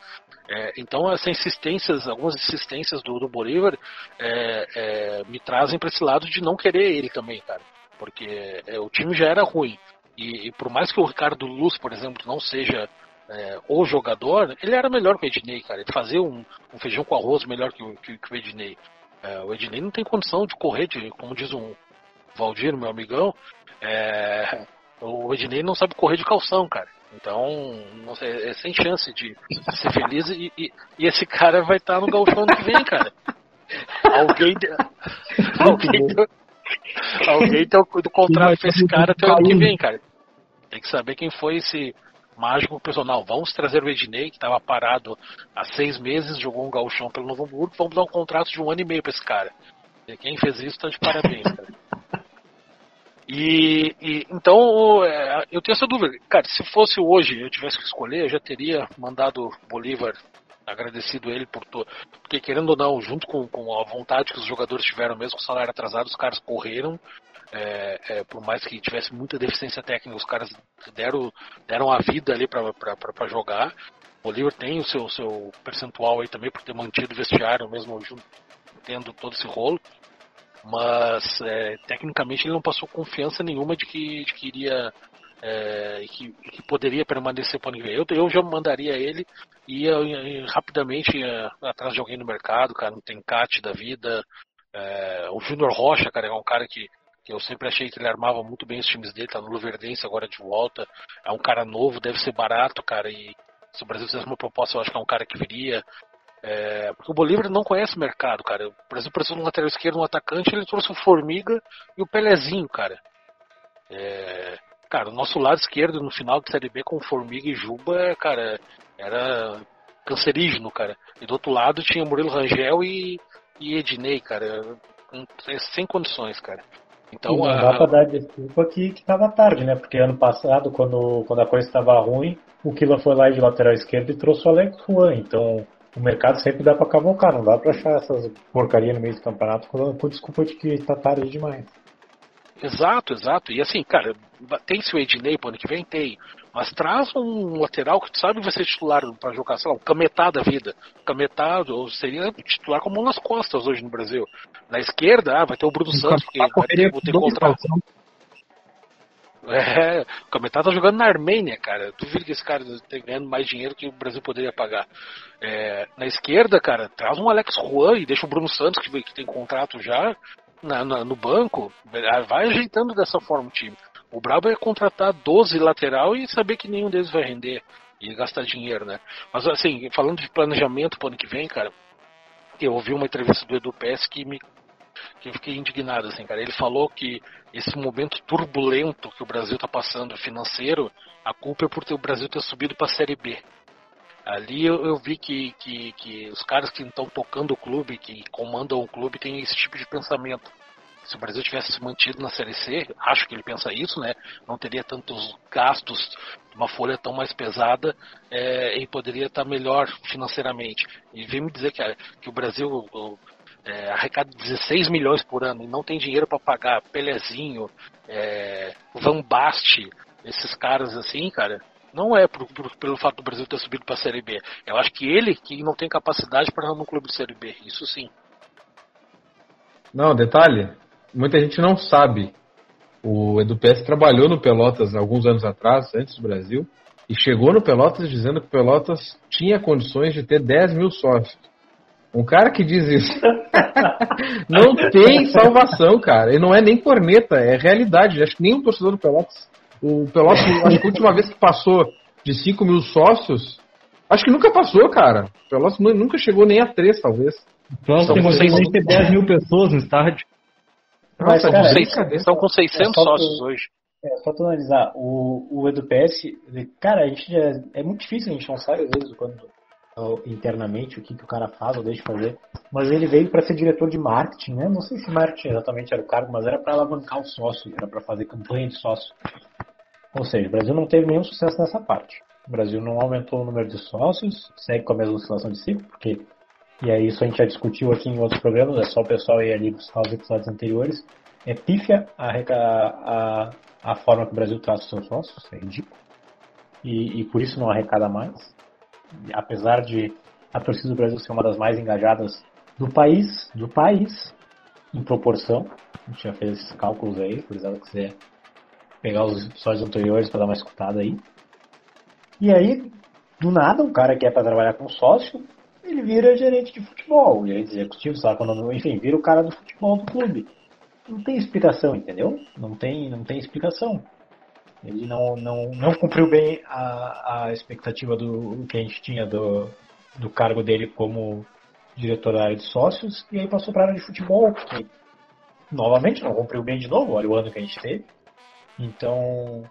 É, então, essas insistências, algumas insistências do, do Bolívar é, é, me trazem para esse lado de não querer ele também, cara. Porque é, o time já era ruim. E, e, por mais que o Ricardo Luz, por exemplo, não seja é, o jogador, ele era melhor que o Ednei, cara. Ele fazia um, um feijão com arroz melhor que o, que, que o Ednei. É, o Ednei não tem condição de correr, de, como diz um Valdir, meu amigão, é, o Ednei não sabe correr de calção, cara. Então, sei, é sem chance de ser feliz e, e, e, esse cara vai estar no galchão ano que vem, cara. Alguém, alguém, alguém tem o contrato com esse cara até o ano que vem, cara. Tem que saber quem foi esse mágico personal. Vamos trazer o Ednei, que estava parado há seis meses, jogou um galchão pelo Novo Hamburgo, vamos dar um contrato de um ano e meio para esse cara. E quem fez isso está de parabéns, cara. E, e, então é, eu tenho essa dúvida. Cara, se fosse hoje eu tivesse que escolher, eu já teria mandado Bolívar agradecido ele por tudo. Porque querendo ou não, junto com, com, a vontade que os jogadores tiveram, mesmo com o salário atrasado, os caras correram é, é, por mais que tivesse muita deficiência técnica, os caras deram, deram a vida ali para jogar. O Bolívar tem o seu, seu percentual aí também por ter mantido o vestiário, mesmo tendo todo esse rolo. Mas é, tecnicamente ele não passou confiança nenhuma de que, de que iria. É, que, que, poderia permanecer para o Eu, eu já mandaria ele e ia, ia rapidamente ia atrás de alguém no mercado, cara, não tem cat da vida. É, o Júnior Rocha, cara, é um cara que que eu sempre achei que ele armava muito bem os times dele, tá no Luverdense agora de volta. É um cara novo, deve ser barato, cara. E se o Brasil fizesse uma proposta, eu acho que é um cara que viria. É, porque o Bolívar não conhece o mercado, cara. O Brasil precisa de um lateral esquerdo, um atacante, ele trouxe o Formiga e o Pelezinho, cara. É, cara, o nosso lado esquerdo no final da Série B com Formiga e Juba, cara, era cancerígeno, cara. E do outro lado tinha Murilo Rangel e, e Ednei, cara. Sem condições, cara. Então, não a... dá para dar desculpa que estava tarde, né? Porque ano passado, quando, quando a coisa estava ruim, o Kila foi lá de lateral esquerdo e trouxe o Alex Juan. Então, o mercado sempre dá para cavocar, não dá para achar essas porcaria no meio do campeonato com, com desculpa de que está tarde demais. Exato, exato. E assim, cara, tem-se o Ednei pro ano que vem? Tem. Mas traz um lateral que tu sabe vai ser titular para jogar, sei lá, um cametá da vida. Cametá ou seria titular com a mão nas costas hoje no Brasil. Na esquerda, ah, vai ter o Bruno Santos, porque vai ter, vou ter contrato. É, o Cametá tá jogando na Armênia, cara. Duvido que esse cara esteja ganhando mais dinheiro que o Brasil poderia pagar. É, na esquerda, cara, traz um Alex Juan e deixa o Bruno Santos, que, que tem contrato já, na, na, no banco. Vai ajeitando dessa forma o time. O brabo é contratar 12 lateral e saber que nenhum deles vai render e gastar dinheiro, né? Mas assim, falando de planejamento pro ano que vem, cara, eu ouvi uma entrevista do Edu Pes que me que eu fiquei indignado, assim, cara. Ele falou que esse momento turbulento que o Brasil está passando financeiro, a culpa é por ter o Brasil ter subido para a Série B. Ali eu, eu vi que, que, que, os caras que estão tocando o clube, que comandam o clube, têm esse tipo de pensamento. Se o Brasil tivesse se mantido na Série C, acho que ele pensa isso, né? Não teria tantos gastos, uma folha tão mais pesada é, e poderia estar melhor financeiramente. E vem me dizer que, que o Brasil, é, arrecada 16 milhões por ano e não tem dinheiro para pagar Pelezinho, é, Van Baste, esses caras assim, cara, não é por, por, pelo fato do Brasil ter subido para a Série B. Eu acho que ele que não tem capacidade para no clube de Série B, isso sim. Não, detalhe, muita gente não sabe. O Edu PS trabalhou no Pelotas alguns anos atrás, antes do Brasil, e chegou no Pelotas dizendo que o Pelotas tinha condições de ter 10 mil sócios. Um cara que diz isso não tem salvação, cara. Ele não é nem corneta, é realidade. Acho que nem um torcedor do Pelotas. O Pelotas, acho que a última vez que passou de 5 mil sócios, acho que nunca passou, cara. O Pelotas nunca chegou nem a 3, talvez. Pelotas tem conseguido ter 10 mil pessoas no estádio. Mas, Nossa, cara, com estão com 600 é sócios tu, hoje. É só tu analisar. O, o EduPS, cara, a gente já, é muito difícil, a gente não sabe às vezes quando internamente o que, que o cara faz ou deixa de fazer. Mas ele veio para ser diretor de marketing, né? Não sei se marketing exatamente era o cargo, mas era para alavancar o sócio, era para fazer campanha de sócio. Ou seja, o Brasil não teve nenhum sucesso nessa parte. O Brasil não aumentou o número de sócios, segue com a mesma oscilação de ciclo, porque e aí isso a gente já discutiu aqui em outros programas, é só o pessoal ir ali buscar os episódios anteriores. É pífia a, a, a forma que o Brasil trata os seus sócios, é ridículo. E, e por isso não arrecada mais apesar de a torcida do Brasil ser uma das mais engajadas do país, do país, em proporção. A gente já fez esses cálculos aí, por exemplo, que você pegar os episódios anteriores para dar uma escutada aí. E aí, do nada, um cara que é para trabalhar com sócio, ele vira gerente de futebol, gerente executivo, sabe quando, enfim, vira o cara do futebol do clube. Não tem explicação, entendeu? Não tem, não tem explicação. Ele não, não, não cumpriu bem a, a expectativa do que a gente tinha do, do cargo dele como diretor da área de sócios e aí passou para a área de futebol, que novamente não cumpriu bem de novo, olha o ano que a gente teve. Então,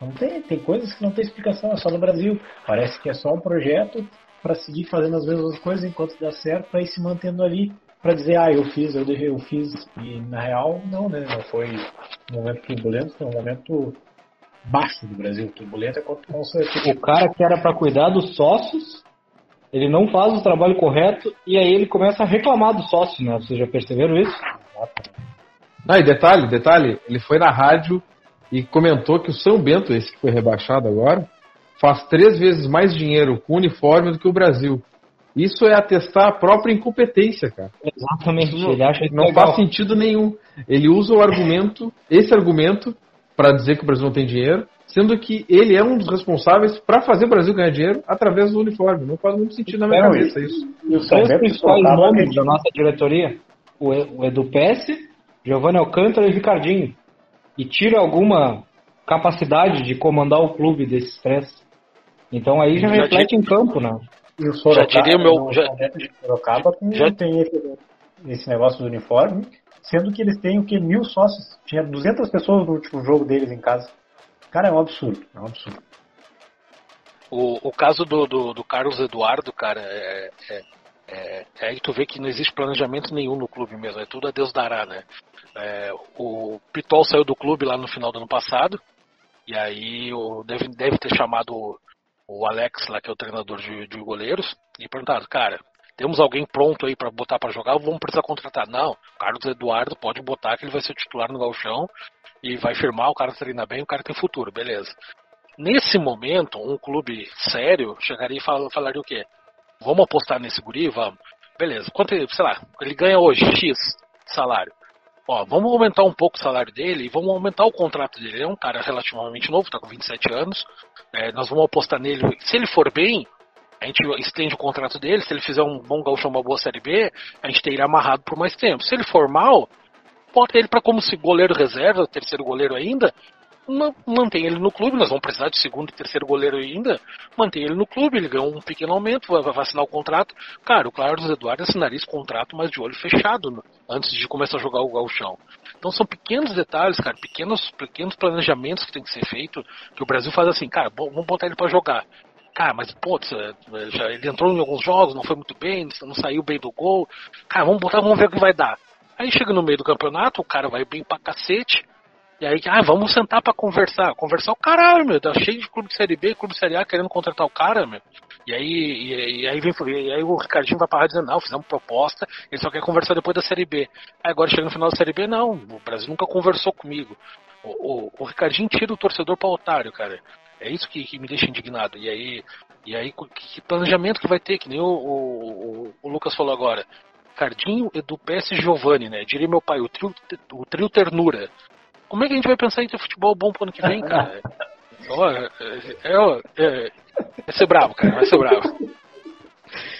não tem, tem coisas que não tem explicação, é só no Brasil. Parece que é só um projeto para seguir fazendo as mesmas coisas enquanto dá certo, para ir se mantendo ali, para dizer, ah, eu fiz, eu, eu fiz, e na real, não, né? Não foi um momento turbulento, foi um momento baixo do Brasil. Turbulento é quanto O cara que era para cuidar dos sócios, ele não faz o trabalho correto e aí ele começa a reclamar dos sócios, né? Vocês já perceberam isso? Não, e detalhe, detalhe, ele foi na rádio e comentou que o São Bento, esse que foi rebaixado agora, faz três vezes mais dinheiro com uniforme do que o Brasil. Isso é atestar a própria incompetência, cara. Exatamente. Ele acha não legal. faz sentido nenhum. Ele usa o argumento, esse argumento, para dizer que o Brasil não tem dinheiro, sendo que ele é um dos responsáveis para fazer o Brasil ganhar dinheiro através do uniforme. Não faz muito sentido na minha cabeça isso. E os três principais nomes da nossa diretoria, o Edu Pesce, Giovanni Alcântara e Ricardinho. E tira alguma capacidade de comandar o clube desses três. Então aí já, já reflete em campo, né? E o Sorocaba, já diria o meu. Já, Sorocaba já, tem esse, esse negócio do uniforme sendo que eles têm o que? Mil sócios. Tinha 200 pessoas no último jogo deles em casa. Cara, é um absurdo. É um absurdo. O, o caso do, do, do Carlos Eduardo, cara, é, é, é, é, aí tu vê que não existe planejamento nenhum no clube mesmo. É tudo a Deus dará, né? É, o Pitol saiu do clube lá no final do ano passado. E aí o, deve, deve ter chamado o, o Alex, lá que é o treinador de, de goleiros, e perguntado, cara, temos alguém pronto aí para botar para jogar, vamos precisar contratar. Não, Carlos Eduardo pode botar que ele vai ser titular no galchão e vai firmar, o cara treina bem, o cara tem futuro, beleza. Nesse momento, um clube sério chegaria e fal falaria o quê? Vamos apostar nesse guri? Vamos. Beleza. Quanto, sei lá, ele ganha hoje X salário. ó, vamos aumentar um pouco o salário dele e vamos aumentar o contrato dele. Ele é um cara relativamente novo, tá com 27 anos. É, nós vamos apostar nele. Se ele for bem, a gente estende o contrato dele. Se ele fizer um bom gauchão, uma boa série B, a gente tem ele amarrado por mais tempo. Se ele for mal, bota ele para como se goleiro reserva, terceiro goleiro ainda, mantém ele no clube, nós vamos precisar de segundo e terceiro goleiro ainda, mantém ele no clube, ele ganhou um pequeno aumento, vai, vai assinar o contrato. Cara, o Carlos Eduardo assinaria esse contrato, mas de olho fechado, né, antes de começar a jogar o gauchão. Então são pequenos detalhes, cara, pequenos, pequenos planejamentos que tem que ser feito, que o Brasil faz assim, cara, vamos botar ele para jogar. Cara, mas putz, é, já, ele entrou em alguns jogos, não foi muito bem, não saiu bem do gol. Cara, vamos botar, vamos ver o que vai dar. Aí chega no meio do campeonato, o cara vai bem pra cacete, e aí, ah, vamos sentar para conversar. Conversar o caralho, meu. Tá cheio de clube de Série B, clube de Série A querendo contratar o cara, meu. E aí, e, e aí, vem, e aí o Ricardinho vai parar dizendo, não, fizemos proposta, ele só quer conversar depois da Série B. Aí agora chega no final da Série B, não, o Brasil nunca conversou comigo. O, o, o Ricardinho tira o torcedor para otário, cara. É isso que, que, me deixa indignado. E aí, e aí que planejamento que vai ter, que nem o, o, o Lucas falou agora. Ricardinho, Edu PS e Giovanni, né? Diria meu pai, o trio, o trio ternura. Como é que a gente vai pensar em ter futebol bom pro ano que vem, cara? é, é, é, é ser bravo, cara, vai ser bravo.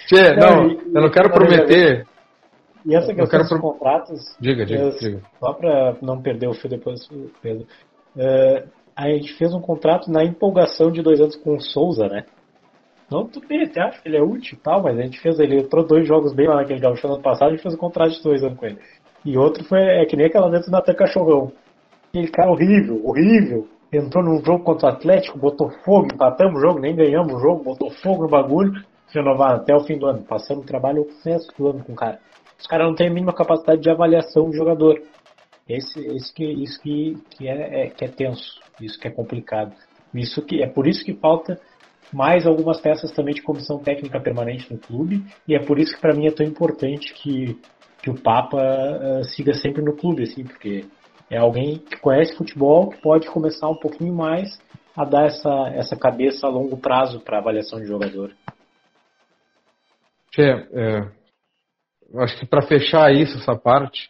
Tchê, não, eu não quero prometer. E essa questão dos pro... contratos. Diga, diga, diga. Só para não perder o fio depois, Pedro. Uh, a gente fez um contrato na empolgação de dois anos com o Souza, né? Não, tudo bem, até acho que ele é útil e tal, mas a gente fez, ele entrou dois jogos bem lá naquele gauchão ano passado, a gente fez um contrato de dois anos com ele. E outro foi, é que nem aquela dentro do Natan Cachorrão. Aquele cara horrível, horrível. Entrou num jogo contra o Atlético, botou fogo, empatamos o jogo, nem ganhamos o jogo, botou fogo no bagulho, renovaram até o fim do ano. Passando o trabalho o do ano com o cara. Os caras não têm a mínima capacidade de avaliação do jogador. Esse, esse que, isso que, que, é, é, que é tenso, isso que é complicado. Isso que, é por isso que falta mais algumas peças também de comissão técnica permanente no clube, e é por isso que para mim é tão importante que, que o Papa uh, siga sempre no clube, assim, porque é alguém que conhece futebol, que pode começar um pouquinho mais a dar essa, essa cabeça a longo prazo para avaliação de jogador. Tchê, é, acho que para fechar isso, essa parte,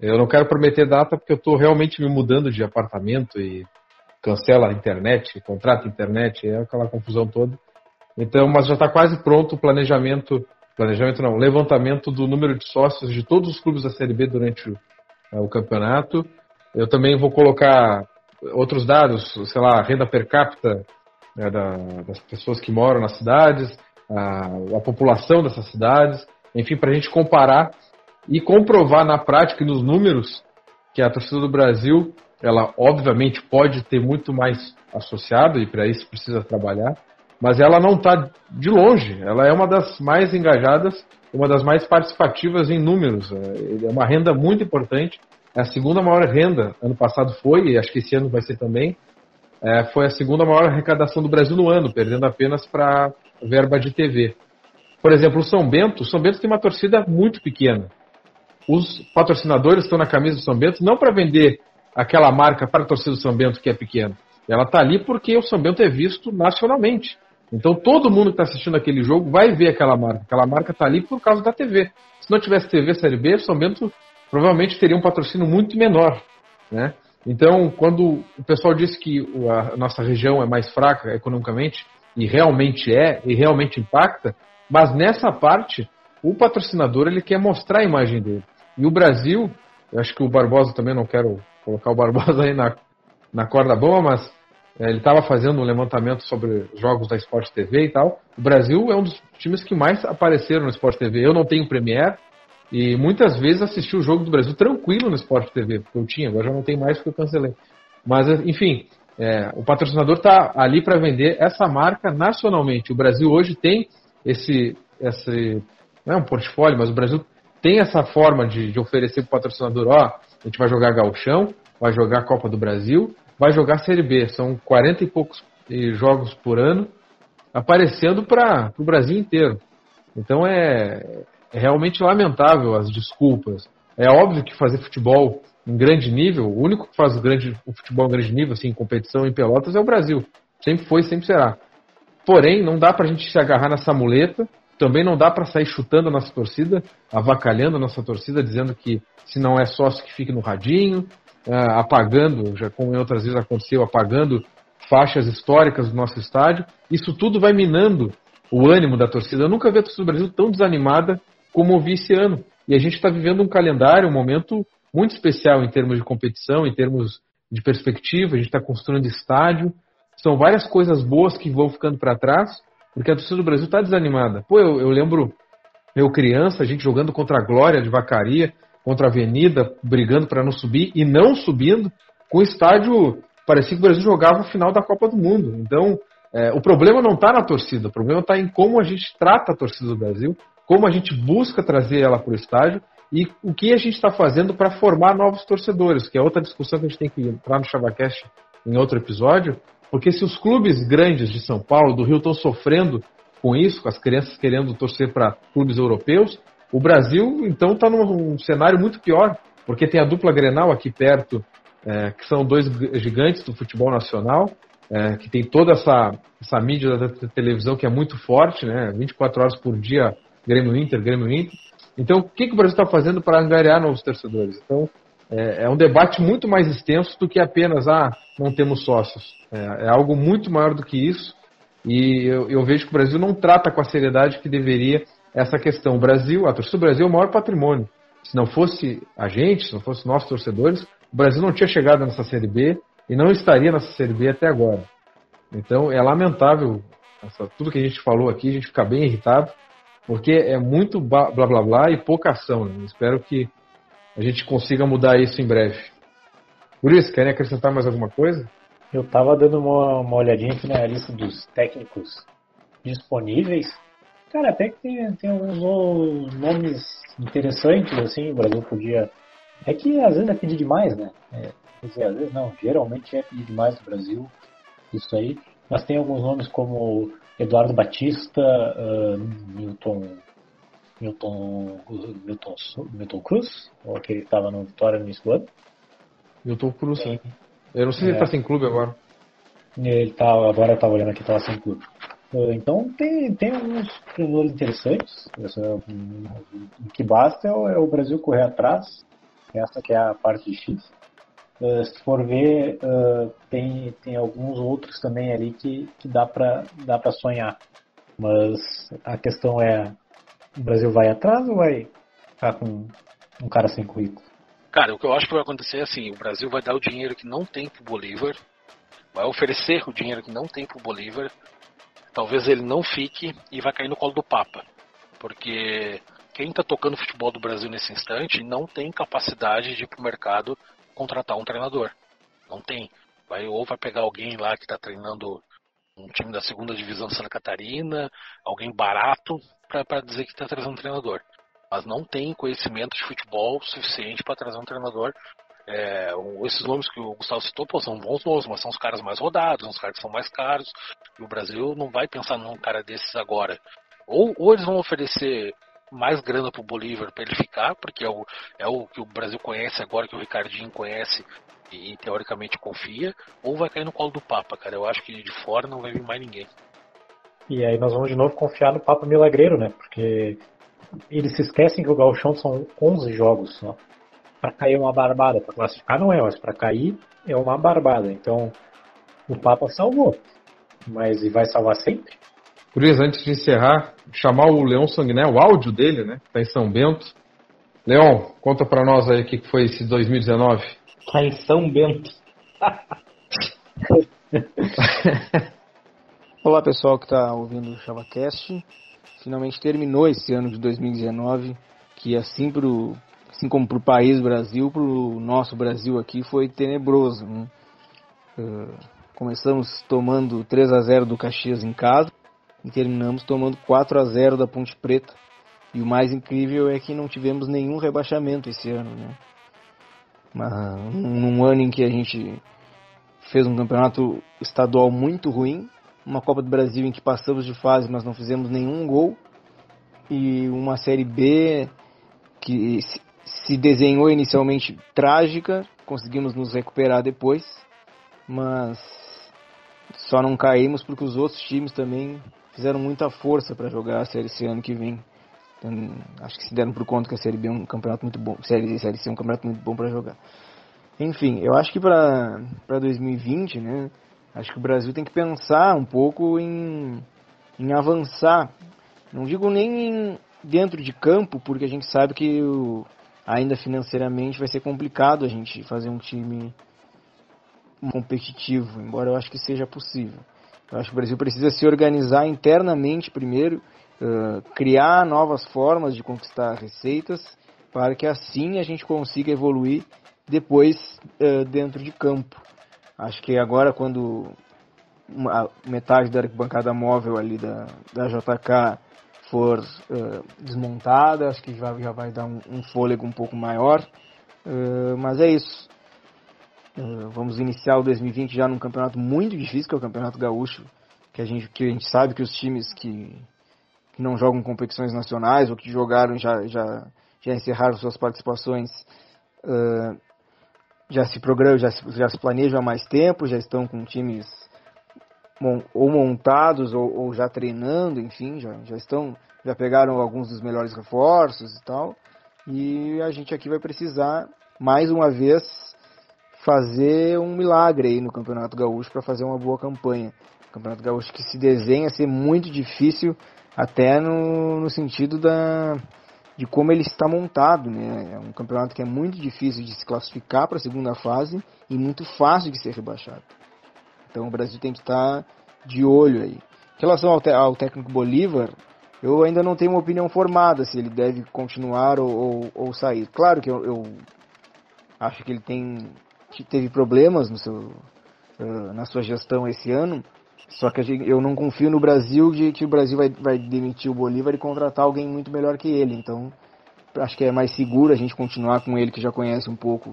eu não quero prometer data porque eu estou realmente me mudando de apartamento e cancela a internet, contrata a internet, é aquela confusão toda. Então, mas já está quase pronto o planejamento, planejamento não, levantamento do número de sócios de todos os clubes da Série B durante o, é, o campeonato. Eu também vou colocar outros dados, sei lá, renda per capita né, da, das pessoas que moram nas cidades, a, a população dessas cidades, enfim, para a gente comparar e comprovar na prática e nos números que a torcida do Brasil, ela obviamente pode ter muito mais associado e para isso precisa trabalhar, mas ela não está de longe. Ela é uma das mais engajadas, uma das mais participativas em números. É, é uma renda muito importante a segunda maior renda, ano passado foi, e acho que esse ano vai ser também, é, foi a segunda maior arrecadação do Brasil no ano, perdendo apenas para verba de TV. Por exemplo, o São Bento, o São Bento tem uma torcida muito pequena. Os patrocinadores estão na camisa do São Bento não para vender aquela marca para a torcida do São Bento que é pequena. Ela está ali porque o São Bento é visto nacionalmente. Então todo mundo que está assistindo aquele jogo vai ver aquela marca. Aquela marca está ali por causa da TV. Se não tivesse TV Série B, o São Bento provavelmente teria um patrocínio muito menor. Né? Então, quando o pessoal diz que a nossa região é mais fraca economicamente, e realmente é, e realmente impacta, mas nessa parte, o patrocinador ele quer mostrar a imagem dele. E o Brasil, eu acho que o Barbosa também, não quero colocar o Barbosa aí na, na corda boa, mas é, ele estava fazendo um levantamento sobre jogos da Sport TV e tal. O Brasil é um dos times que mais apareceram no Sport TV. Eu não tenho Premier, e muitas vezes assisti o jogo do Brasil tranquilo no Sport TV, porque eu tinha, agora já não tem mais porque eu cancelei. Mas, enfim, é, o patrocinador está ali para vender essa marca nacionalmente. O Brasil hoje tem esse, esse não é um portfólio, mas o Brasil tem essa forma de, de oferecer para o patrocinador: ó, a gente vai jogar Galchão, vai jogar Copa do Brasil, vai jogar Série B. São 40 e poucos jogos por ano aparecendo para o Brasil inteiro. Então é, é realmente lamentável as desculpas. É óbvio que fazer futebol em grande nível, o único que faz o, grande, o futebol em grande nível, assim, em competição em pelotas, é o Brasil. Sempre foi, sempre será. Porém, não dá para a gente se agarrar nessa muleta também não dá para sair chutando a nossa torcida, avacalhando a nossa torcida, dizendo que se não é sócio que fique no radinho, uh, apagando, já como em outras vezes aconteceu, apagando faixas históricas do nosso estádio. Isso tudo vai minando o ânimo da torcida. Eu nunca vi a torcida do Brasil tão desanimada como eu vi esse ano. E a gente está vivendo um calendário, um momento muito especial em termos de competição, em termos de perspectiva. A gente está construindo estádio. São várias coisas boas que vão ficando para trás, porque a torcida do Brasil está desanimada. Pô, eu, eu lembro, eu criança, a gente jogando contra a Glória de Vacaria, contra a Avenida, brigando para não subir e não subindo, com o estádio. Parecia que o Brasil jogava o final da Copa do Mundo. Então, é, o problema não está na torcida, o problema está em como a gente trata a torcida do Brasil, como a gente busca trazer ela para o estádio e o que a gente está fazendo para formar novos torcedores, que é outra discussão que a gente tem que entrar no Chavacast em outro episódio, porque se os clubes grandes de São Paulo, do Rio, estão sofrendo com isso, com as crianças querendo torcer para clubes europeus, o Brasil, então, está num cenário muito pior, porque tem a dupla Grenal aqui perto, é, que são dois gigantes do futebol nacional, é, que tem toda essa, essa mídia da televisão que é muito forte, né? 24 horas por dia, Grêmio Inter, Grêmio Inter. Então, o que, que o Brasil está fazendo para angariar novos torcedores? Então, é, é, um debate muito mais extenso do que apenas, ah, não temos sócios. É, é algo muito maior do que isso. E eu, eu, vejo que o Brasil não trata com a seriedade que deveria essa questão. O Brasil, a torcida do Brasil é o maior patrimônio. Se não fosse a gente, se não fosse nossos torcedores, o Brasil não tinha chegado nessa Série B e não estaria nessa Série B até agora. Então é lamentável essa, tudo que a gente falou aqui, a gente fica bem irritado, porque é muito blá blá blá e pouca ação. Né? Espero que a gente consiga mudar isso em breve. Por isso, querem acrescentar mais alguma coisa? Eu estava dando uma, uma olhadinha aqui na lista dos técnicos disponíveis. Cara, até que tem, tem alguns nomes interessantes, assim, o Brasil podia. É que às vezes é pedir demais, né? É, quer dizer, às vezes não, geralmente é pedir demais no Brasil, isso aí. Mas tem alguns nomes como Eduardo Batista, uh, Milton Milton, Milton, Milton Cruz, ou aquele que estava no Vitória no início do ano. Milton Cruz, sim. Eu não sei se ele está é. sem clube agora. Ele tá, agora eu estava olhando aqui, estava sem clube. Ah, então tem, tem alguns treinadores interessantes. O que basta é o, é o, Brasil correr atrás. Essa que é a parte difícil. Uh, se for ver, uh, tem, tem alguns outros também ali que, que dá para dá sonhar. Mas a questão é o Brasil vai atrás ou vai ficar com um cara sem currículo? Cara, o que eu acho que vai acontecer é assim: o Brasil vai dar o dinheiro que não tem pro Bolívar, vai oferecer o dinheiro que não tem pro Bolívar, talvez ele não fique e vai cair no colo do Papa. Porque quem está tocando o futebol do Brasil nesse instante não tem capacidade de ir pro mercado contratar um treinador. Não tem. Vai, ou vai pegar alguém lá que está treinando um time da segunda divisão de Santa Catarina, alguém barato, para dizer que está trazendo um treinador. Mas não tem conhecimento de futebol suficiente para trazer um treinador. É, esses nomes que o Gustavo citou pô, são bons nomes, mas são os caras mais rodados, são os caras que são mais caros. E o Brasil não vai pensar num cara desses agora. Ou, ou eles vão oferecer mais grana pro Bolívar para ele ficar, porque é o, é o que o Brasil conhece agora, que o Ricardinho conhece e, e teoricamente confia, ou vai cair no colo do Papa, cara. Eu acho que de fora não vai vir mais ninguém. E aí nós vamos de novo confiar no Papa Milagreiro, né? Porque eles se esquecem que o Galchão são 11 jogos só. Para cair é uma barbada, para classificar não é, mas para cair é uma barbada. Então o Papa salvou, mas e vai salvar sempre? Por isso, antes de encerrar, chamar o Leão Sanguiné, o áudio dele, né? Tá em São Bento. Leão, conta para nós aí o que foi esse 2019. Tá em São Bento. Olá pessoal que está ouvindo o ChavaCast. Finalmente terminou esse ano de 2019, que assim, pro, assim como para o país Brasil, para o nosso Brasil aqui foi tenebroso. Né? Uh, começamos tomando 3 a 0 do Caxias em casa e terminamos tomando 4 a 0 da Ponte Preta. E o mais incrível é que não tivemos nenhum rebaixamento esse ano. Né? Mas, num ano em que a gente fez um campeonato estadual muito ruim, uma Copa do Brasil em que passamos de fase, mas não fizemos nenhum gol, e uma Série B que se desenhou inicialmente trágica, conseguimos nos recuperar depois, mas só não caímos porque os outros times também fizeram muita força para jogar a Série C ano que vem. Então, acho que se deram por conta que a Série B é um campeonato muito bom, Série, série C é um campeonato muito bom para jogar. Enfim, eu acho que para 2020, né, acho que o Brasil tem que pensar um pouco em, em avançar. Não digo nem em, dentro de campo, porque a gente sabe que o, ainda financeiramente vai ser complicado a gente fazer um time competitivo, embora eu acho que seja possível. Eu acho que o Brasil precisa se organizar internamente primeiro, uh, criar novas formas de conquistar receitas, para que assim a gente consiga evoluir depois uh, dentro de campo. Acho que agora quando uma, metade da arquibancada móvel ali da, da JK for uh, desmontada, acho que já, já vai dar um, um fôlego um pouco maior. mas é isso. Uh, vamos iniciar o 2020 já num campeonato muito difícil, que é o Campeonato Gaúcho, que a gente, que a gente sabe que os times que, que não jogam competições nacionais ou que jogaram já, já, já encerraram suas participações, uh, já se programam, já se, já se planejam há mais tempo, já estão com times ou montados ou, ou já treinando, enfim, já, já estão, já pegaram alguns dos melhores reforços e tal. E a gente aqui vai precisar mais uma vez fazer um milagre aí no Campeonato Gaúcho para fazer uma boa campanha. O Campeonato Gaúcho que se desenha ser muito difícil até no, no sentido da, de como ele está montado. Né? É um campeonato que é muito difícil de se classificar para a segunda fase e muito fácil de ser rebaixado. Então o Brasil tem que estar de olho aí. Em relação ao, ao técnico Bolívar, eu ainda não tenho uma opinião formada se ele deve continuar ou, ou, ou sair. Claro que eu, eu, acho que ele tem teve problemas no seu, uh, na sua gestão esse ano. Só que gente, eu não confio no Brasil de que o Brasil vai, vai demitir o Bolívar e contratar alguém muito melhor que ele. Então, acho que é mais seguro a gente continuar com ele que já conhece um pouco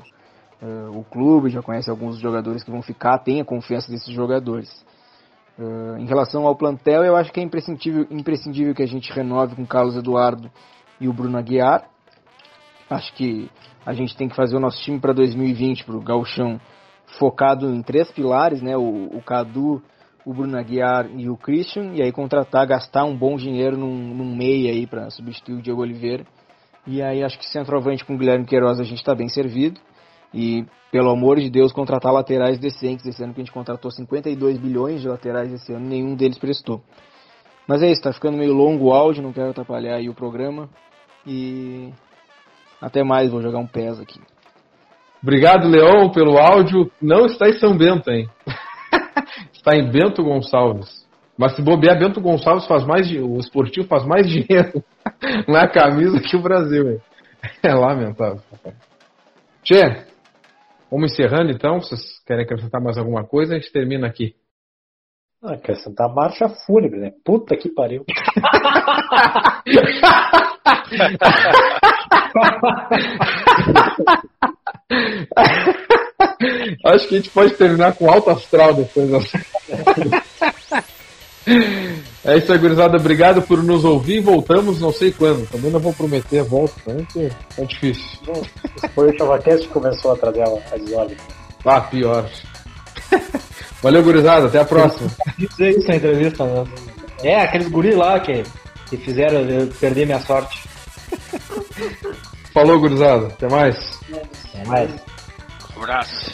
uh, o clube, já conhece alguns jogadores que vão ficar, tem a confiança desses jogadores. Uh, em relação ao plantel, eu acho que é imprescindível, imprescindível que a gente renove com Carlos Eduardo e o Bruno Aguiar. Acho que a gente tem que fazer o nosso time para 2020, para o Galchão, focado em três pilares, né? O, o Cadu, o Bruno Aguiar e o Christian, e aí contratar, gastar um bom dinheiro num, num aí para substituir o Diego Oliveira. E aí acho que centroavante com o Guilherme Queiroz a gente está bem servido. E, pelo amor de Deus, contratar laterais decentes. Esse ano que a gente contratou 52 bilhões de laterais esse ano, nenhum deles prestou. Mas é isso, tá ficando meio longo o áudio, não quero atrapalhar aí o programa. E até mais, vou jogar um PES aqui. Obrigado, Leão, pelo áudio. Não está em São Bento, hein? está em Bento Gonçalves. Mas se bobear, Bento Gonçalves faz mais o esportivo faz mais dinheiro na camisa que o Brasil, hein? É lamentável. Tchê, vamos encerrando então. Vocês querem acrescentar mais alguma coisa? A gente termina aqui. Ah, acrescentar marcha fúnebre, né? Puta que pariu. Acho que a gente pode terminar com alto astral depois. É isso aí, gurizada. Obrigado por nos ouvir. Voltamos não sei quando. Também não vou prometer a volta, né? É difícil. Foi o Chavacast que começou a trazer a desordem. Ah, pior. Valeu, gurizada. Até a próxima. Isso na entrevista, né? É, aqueles guris lá que, que fizeram eu perder minha sorte. Falou, gurizada. Até mais. Até mais. Um abraço.